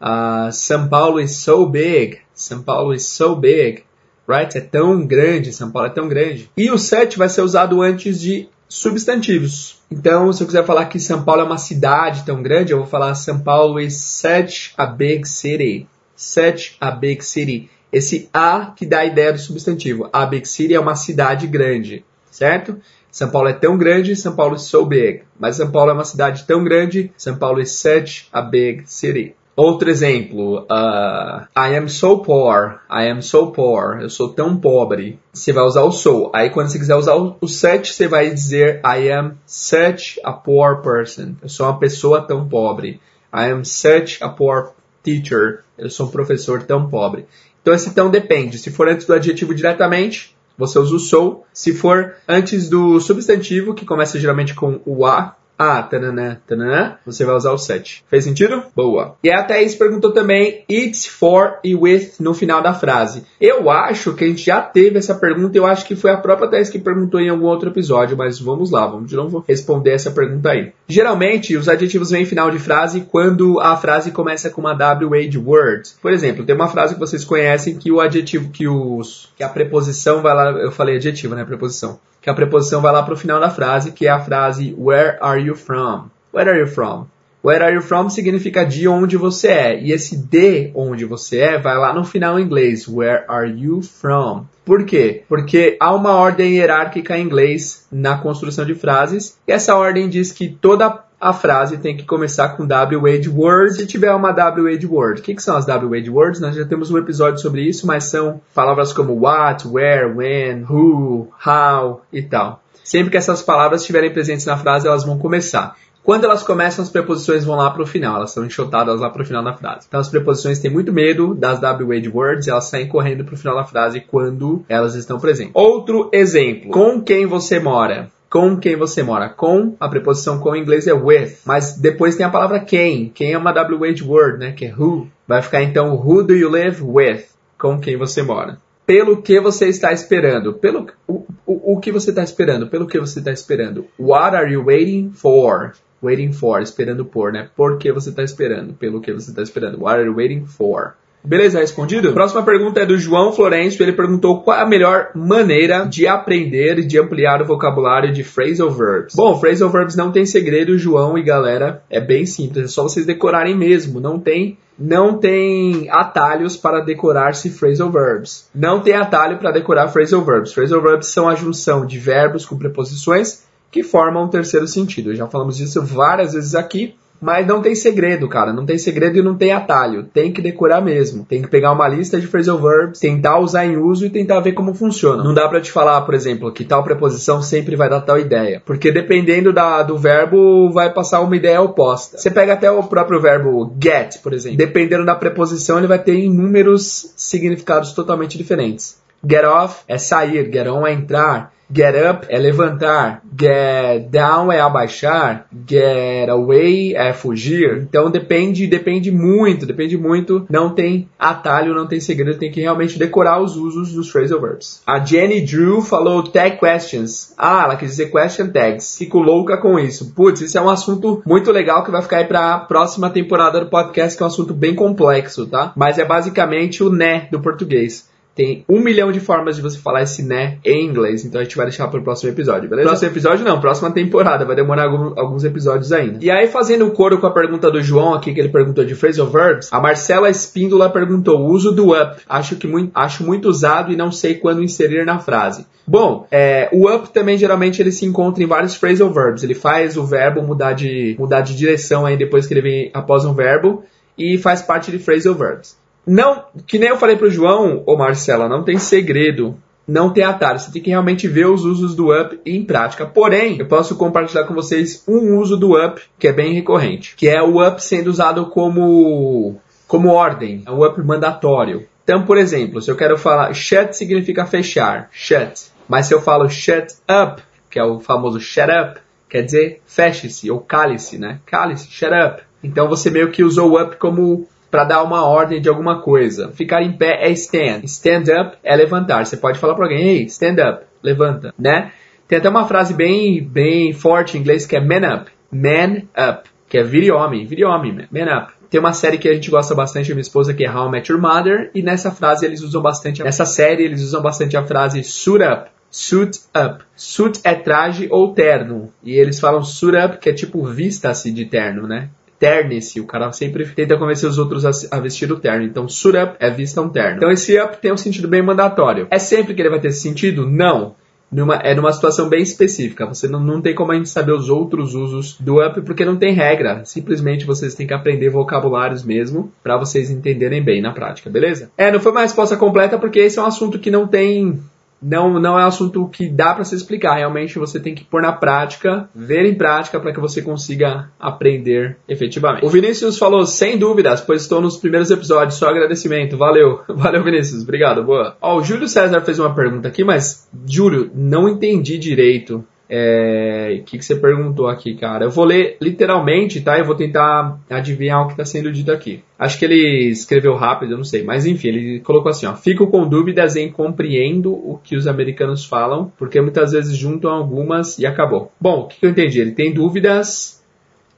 uh, São Paulo is so big. São Paulo is so big. Right? É tão grande. São Paulo é tão grande. E o set vai ser usado antes de substantivos. Então, se eu quiser falar que São Paulo é uma cidade tão grande, eu vou falar São Paulo is such a big city. Such a big city. Esse a que dá a ideia do substantivo. A big city é uma cidade grande, certo? São Paulo é tão grande, São Paulo is so big. Mas São Paulo é uma cidade tão grande, São Paulo is such a big city. Outro exemplo, uh, I am so poor, I am so poor, eu sou tão pobre. Você vai usar o so. Aí quando você quiser usar o, such, você vai dizer I am such a poor person. Eu sou uma pessoa tão pobre. I am such a poor teacher. Eu sou um professor tão pobre. Então esse tão depende. Se for antes do adjetivo diretamente, você usa o so. Se for antes do substantivo, que começa geralmente com o a, ah, tananã, tananã, você vai usar o set. Fez sentido? Boa. E a Thaís perguntou também it's for e with no final da frase. Eu acho que a gente já teve essa pergunta, eu acho que foi a própria Thaís que perguntou em algum outro episódio, mas vamos lá, vamos de novo responder essa pergunta aí. Geralmente, os adjetivos vêm em final de frase quando a frase começa com uma WH word. Por exemplo, tem uma frase que vocês conhecem que o adjetivo, que os, que a preposição vai lá, eu falei adjetivo, né, preposição que a preposição vai lá para o final da frase, que é a frase Where are you from? Where are you from? Where are you from significa de onde você é. E esse de onde você é vai lá no final em inglês. Where are you from? Por quê? Porque há uma ordem hierárquica em inglês na construção de frases. E essa ordem diz que toda a frase tem que começar com WH word se tiver uma WH word. O que, que são as WH words? Nós já temos um episódio sobre isso, mas são palavras como what, where, when, who, how e tal. Sempre que essas palavras estiverem presentes na frase, elas vão começar. Quando elas começam, as preposições vão lá para o final, elas são enxotadas lá para o final da frase. Então as preposições têm muito medo das WH words, elas saem correndo para o final da frase quando elas estão presentes. Outro exemplo: com quem você mora? Com quem você mora. Com, a preposição com em inglês é with, mas depois tem a palavra quem. Quem é uma WH word, né, que é who. Vai ficar então who do you live with, com quem você mora. Pelo que você está esperando? Pelo o, o, o que você está esperando? Pelo que você está esperando? What are you waiting for? Waiting for, esperando por, né? Por que você está esperando? Pelo que você está esperando? What are you waiting for? Beleza, respondido? Próxima pergunta é do João Florencio. Ele perguntou qual a melhor maneira de aprender e de ampliar o vocabulário de phrasal verbs. Bom, phrasal verbs não tem segredo, João e galera. É bem simples, é só vocês decorarem mesmo. Não tem não tem atalhos para decorar-se phrasal verbs. Não tem atalho para decorar phrasal verbs. Phrasal verbs são a junção de verbos com preposições que formam um terceiro sentido. Já falamos disso várias vezes aqui. Mas não tem segredo, cara. Não tem segredo e não tem atalho. Tem que decorar mesmo. Tem que pegar uma lista de phrasal verbs, tentar usar em uso e tentar ver como funciona. Não dá para te falar, por exemplo, que tal preposição sempre vai dar tal ideia. Porque dependendo da, do verbo, vai passar uma ideia oposta. Você pega até o próprio verbo get, por exemplo. Dependendo da preposição, ele vai ter inúmeros significados totalmente diferentes. Get off é sair, get on é entrar, Get up é levantar, get down é abaixar, get away é fugir. Então depende, depende muito, depende muito. Não tem atalho, não tem segredo, tem que realmente decorar os usos dos phrasal verbs. A Jenny Drew falou tag questions. Ah, ela quis dizer question tags. Fico louca com isso. Putz, isso é um assunto muito legal que vai ficar aí para a próxima temporada do podcast, que é um assunto bem complexo, tá? Mas é basicamente o né do português. Tem um milhão de formas de você falar esse né em inglês, então a gente vai deixar para o próximo episódio, beleza? Próximo episódio não, próxima temporada, vai demorar alguns episódios ainda. E aí, fazendo o coro com a pergunta do João aqui, que ele perguntou de phrasal verbs, a Marcela Espíndola perguntou o uso do up. Acho que muito, acho muito usado e não sei quando inserir na frase. Bom, é, o up também geralmente ele se encontra em vários phrasal verbs. Ele faz o verbo mudar de, mudar de direção aí depois que ele vem após um verbo e faz parte de phrasal verbs. Não, que nem eu falei pro João, ou Marcela, não tem segredo, não tem atalho. Você tem que realmente ver os usos do up em prática. Porém, eu posso compartilhar com vocês um uso do up que é bem recorrente, que é o up sendo usado como como ordem, é um up mandatório. Então, por exemplo, se eu quero falar shut significa fechar, shut. Mas se eu falo shut up, que é o famoso shut up, quer dizer feche-se ou cale-se, né? Cale-se, shut up. Então você meio que usou o up como para dar uma ordem de alguma coisa. Ficar em pé é stand. Stand up é levantar. Você pode falar para alguém, hey, stand up, levanta, né? Tem até uma frase bem, bem forte em inglês que é man up. Man up, que é vire homem, vire homem, man, man up. Tem uma série que a gente gosta bastante, minha esposa, que é How I Met Your Mother, e nessa frase eles usam bastante, nessa série eles usam bastante a frase suit up, suit up. Suit é traje ou terno, e eles falam suit up, que é tipo vista-se de terno, né? Terne-se. O cara sempre tenta convencer os outros a, a, vestir o terno. Então, suit up é vista um terno. Então, esse up tem um sentido bem mandatório. É sempre que ele vai ter esse sentido? Não. Numa, é numa situação bem específica. Você não, não tem como a gente saber os outros usos do up porque não tem regra. Simplesmente vocês têm que aprender vocabulários mesmo para vocês entenderem bem na prática, beleza? É, não foi uma resposta completa porque esse é um assunto que não tem não, não é um assunto que dá para se explicar. Realmente você tem que pôr na prática, ver em prática para que você consiga aprender efetivamente. O Vinícius falou, sem dúvidas, pois estou nos primeiros episódios, só agradecimento. Valeu, [laughs] valeu Vinícius, obrigado, boa. Ó, o Júlio César fez uma pergunta aqui, mas, Júlio, não entendi direito é, o que, que você perguntou aqui, cara? Eu vou ler literalmente, tá? Eu vou tentar adivinhar o que está sendo dito aqui. Acho que ele escreveu rápido, eu não sei. Mas enfim, ele colocou assim, ó. Fico com dúvidas em compreendo o que os americanos falam, porque muitas vezes juntam algumas e acabou. Bom, o que, que eu entendi? Ele tem dúvidas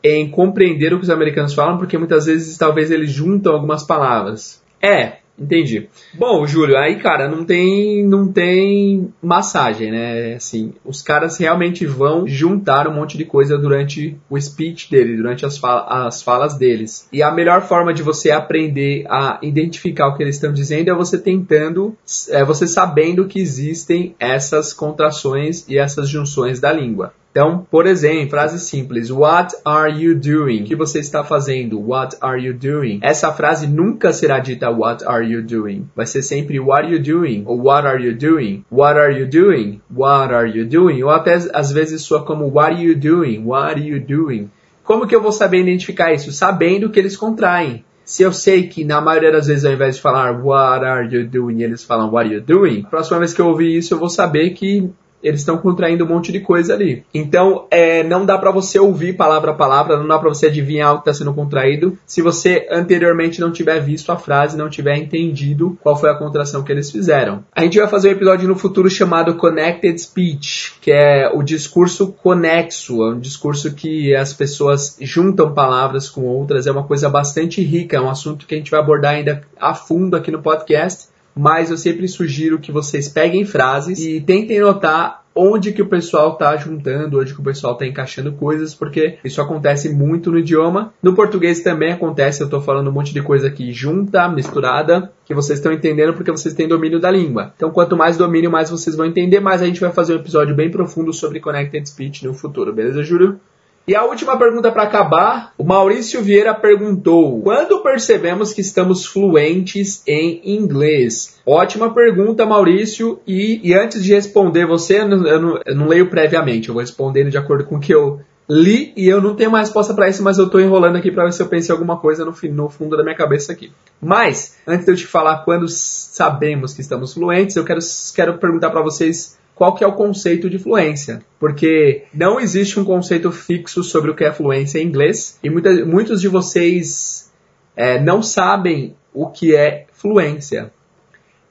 em compreender o que os americanos falam, porque muitas vezes talvez eles juntam algumas palavras. É, Entendi. Bom, Júlio, aí, cara, não tem, não tem massagem, né? Assim, os caras realmente vão juntar um monte de coisa durante o speech dele, durante as, fala, as falas deles. E a melhor forma de você aprender a identificar o que eles estão dizendo é você tentando, é você sabendo que existem essas contrações e essas junções da língua. Então, por exemplo, frase simples: What are you doing? O que você está fazendo? What are you doing? Essa frase nunca será dita What are you doing? Vai ser sempre What are you doing? Ou What are you doing? What are you doing? What are you doing? Ou até às vezes soa como What are you doing? What are you doing? Como que eu vou saber identificar isso? Sabendo que eles contraem. Se eu sei que na maioria das vezes ao invés de falar What are you doing, eles falam What are you doing, próxima vez que eu ouvir isso eu vou saber que eles estão contraindo um monte de coisa ali. Então, é, não dá para você ouvir palavra a palavra, não dá para você adivinhar o que está sendo contraído se você anteriormente não tiver visto a frase, não tiver entendido qual foi a contração que eles fizeram. A gente vai fazer um episódio no futuro chamado Connected Speech, que é o discurso conexo, é um discurso que as pessoas juntam palavras com outras, é uma coisa bastante rica, é um assunto que a gente vai abordar ainda a fundo aqui no podcast mas eu sempre sugiro que vocês peguem frases e tentem notar onde que o pessoal está juntando, onde que o pessoal está encaixando coisas, porque isso acontece muito no idioma. No português também acontece, eu estou falando um monte de coisa aqui junta, misturada, que vocês estão entendendo porque vocês têm domínio da língua. Então, quanto mais domínio, mais vocês vão entender, mais a gente vai fazer um episódio bem profundo sobre Connected Speech no futuro, beleza, Júlio? E a última pergunta para acabar, o Maurício Vieira perguntou: quando percebemos que estamos fluentes em inglês? Ótima pergunta, Maurício. E, e antes de responder você, eu não, eu, não, eu não, leio previamente, eu vou respondendo de acordo com o que eu li e eu não tenho uma resposta para isso, mas eu estou enrolando aqui para ver se eu pensei alguma coisa no, no fundo da minha cabeça aqui. Mas, antes de eu te falar quando sabemos que estamos fluentes, eu quero, quero perguntar para vocês qual que é o conceito de fluência, porque não existe um conceito fixo sobre o que é fluência em inglês e muita, muitos de vocês é, não sabem o que é fluência.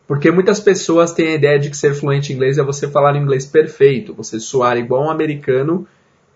Porque muitas pessoas têm a ideia de que ser fluente em inglês é você falar inglês perfeito, você soar igual um americano,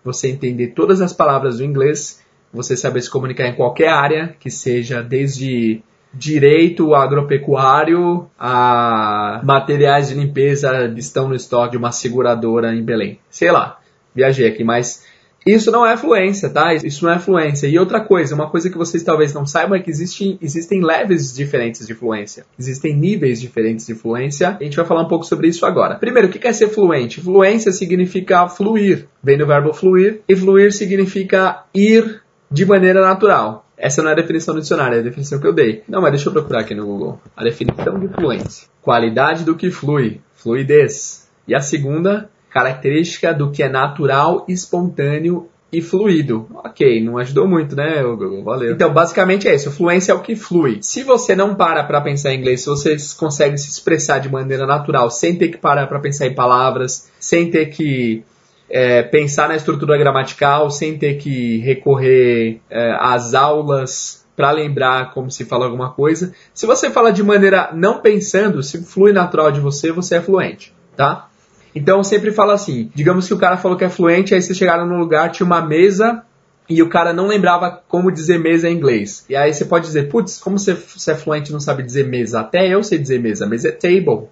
você entender todas as palavras do inglês, você saber se comunicar em qualquer área, que seja desde direito agropecuário a materiais de limpeza estão no estoque de uma seguradora em Belém. Sei lá, viajei aqui, mas isso não é fluência, tá? Isso não é fluência. E outra coisa, uma coisa que vocês talvez não saibam é que existe, existem levels diferentes de fluência. Existem níveis diferentes de fluência. A gente vai falar um pouco sobre isso agora. Primeiro, o que é ser fluente? Fluência significa fluir, vem do verbo fluir, e fluir significa ir de maneira natural. Essa não é a definição do dicionário, é a definição que eu dei. Não, mas deixa eu procurar aqui no Google. A definição de fluência. Qualidade do que flui, fluidez. E a segunda, característica do que é natural, espontâneo e fluido. Ok, não ajudou muito, né, Google? Valeu. Então, basicamente é isso. Fluência é o que flui. Se você não para para pensar em inglês, se você consegue se expressar de maneira natural, sem ter que parar para pensar em palavras, sem ter que é, pensar na estrutura gramatical sem ter que recorrer é, às aulas para lembrar como se fala alguma coisa. Se você fala de maneira não pensando, se flui natural de você, você é fluente, tá? Então sempre falo assim, digamos que o cara falou que é fluente, aí vocês chegaram num lugar, tinha uma mesa e o cara não lembrava como dizer mesa em inglês. E aí você pode dizer, putz, como você, você é fluente não sabe dizer mesa? Até eu sei dizer mesa, mesa é table.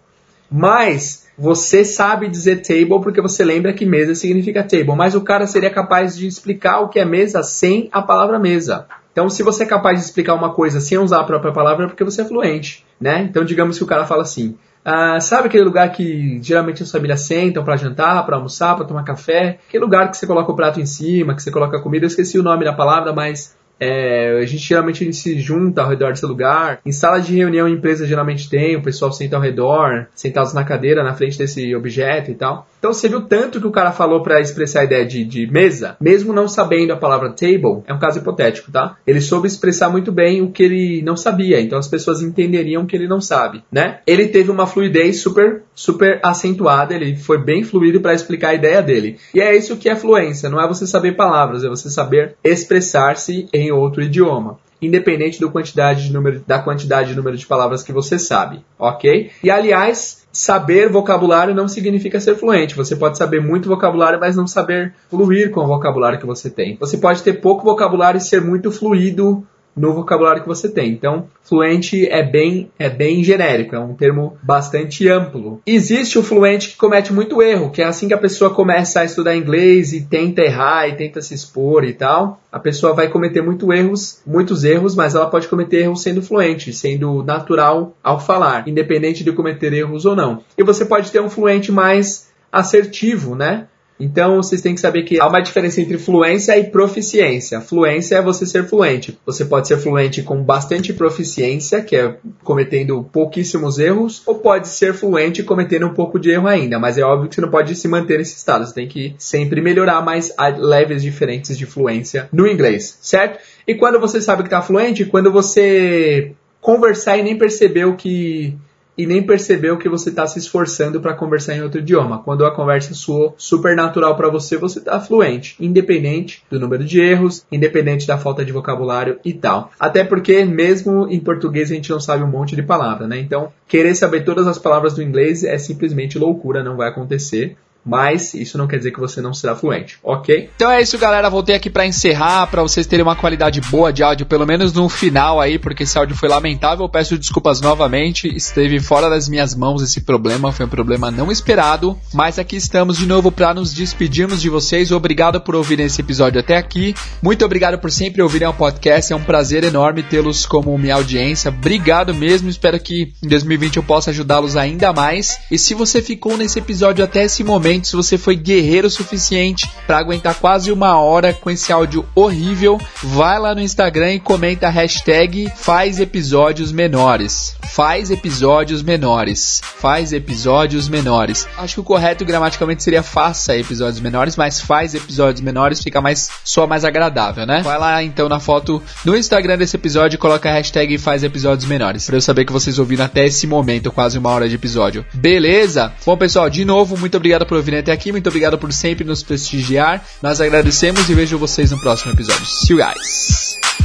Mas você sabe dizer table porque você lembra que mesa significa table, mas o cara seria capaz de explicar o que é mesa sem a palavra mesa. Então, se você é capaz de explicar uma coisa sem usar a própria palavra, é porque você é fluente, né? Então, digamos que o cara fala assim: ah, sabe aquele lugar que geralmente as famílias sentam para jantar, para almoçar, para tomar café? Aquele lugar que você coloca o prato em cima, que você coloca a comida. Eu esqueci o nome da palavra, mas é, a gente geralmente a gente se junta ao redor desse lugar. Em sala de reunião, a empresa geralmente tem, o pessoal senta ao redor, sentados na cadeira, na frente desse objeto e tal. Então você viu tanto que o cara falou para expressar a ideia de, de, mesa, mesmo não sabendo a palavra table, é um caso hipotético, tá? Ele soube expressar muito bem o que ele não sabia, então as pessoas entenderiam que ele não sabe, né? Ele teve uma fluidez super, super acentuada, ele foi bem fluido para explicar a ideia dele. E é isso que é fluência, não é você saber palavras, é você saber expressar-se em outro idioma independente do quantidade de número, da quantidade de número de palavras que você sabe, ok? E aliás, saber vocabulário não significa ser fluente. Você pode saber muito vocabulário, mas não saber fluir com o vocabulário que você tem. Você pode ter pouco vocabulário e ser muito fluido no vocabulário que você tem. Então, fluente é bem, é bem genérico, é um termo bastante amplo. Existe o fluente que comete muito erro, que é assim que a pessoa começa a estudar inglês e tenta errar e tenta se expor e tal. A pessoa vai cometer muito erros, muitos erros, mas ela pode cometer erros sendo fluente, sendo natural ao falar, independente de cometer erros ou não. E você pode ter um fluente mais assertivo, né? Então vocês têm que saber que há uma diferença entre fluência e proficiência. Fluência é você ser fluente. Você pode ser fluente com bastante proficiência, que é cometendo pouquíssimos erros, ou pode ser fluente cometendo um pouco de erro ainda. Mas é óbvio que você não pode se manter nesse estado. Você tem que sempre melhorar, mas há levels diferentes de fluência no inglês, certo? E quando você sabe que está fluente, quando você conversar e nem percebeu que e nem percebeu que você está se esforçando para conversar em outro idioma. Quando a conversa soou super natural para você, você está fluente, independente do número de erros, independente da falta de vocabulário e tal. Até porque mesmo em português a gente não sabe um monte de palavra, né? Então, querer saber todas as palavras do inglês é simplesmente loucura, não vai acontecer. Mas isso não quer dizer que você não será fluente, ok? Então é isso, galera. Voltei aqui para encerrar, para vocês terem uma qualidade boa de áudio, pelo menos no final aí, porque esse áudio foi lamentável. Peço desculpas novamente, esteve fora das minhas mãos esse problema, foi um problema não esperado, mas aqui estamos de novo para nos despedirmos de vocês. Obrigado por ouvirem esse episódio até aqui. Muito obrigado por sempre ouvirem o podcast. É um prazer enorme tê-los como minha audiência. Obrigado mesmo. Espero que em 2020 eu possa ajudá-los ainda mais. E se você ficou nesse episódio até esse momento, se você foi guerreiro o suficiente para aguentar quase uma hora com esse áudio horrível, vai lá no Instagram e comenta a hashtag faz episódios menores. Faz episódios menores. Faz episódios menores. Acho que o correto gramaticalmente seria faça episódios menores, mas faz episódios menores fica mais só mais agradável, né? Vai lá então na foto no Instagram desse episódio e coloca a hashtag faz episódios menores. Pra eu saber que vocês ouviram até esse momento, quase uma hora de episódio. Beleza? Bom, pessoal, de novo, muito obrigado por ouvirem até aqui. Muito obrigado por sempre nos prestigiar. Nós agradecemos e vejo vocês no próximo episódio. See you guys!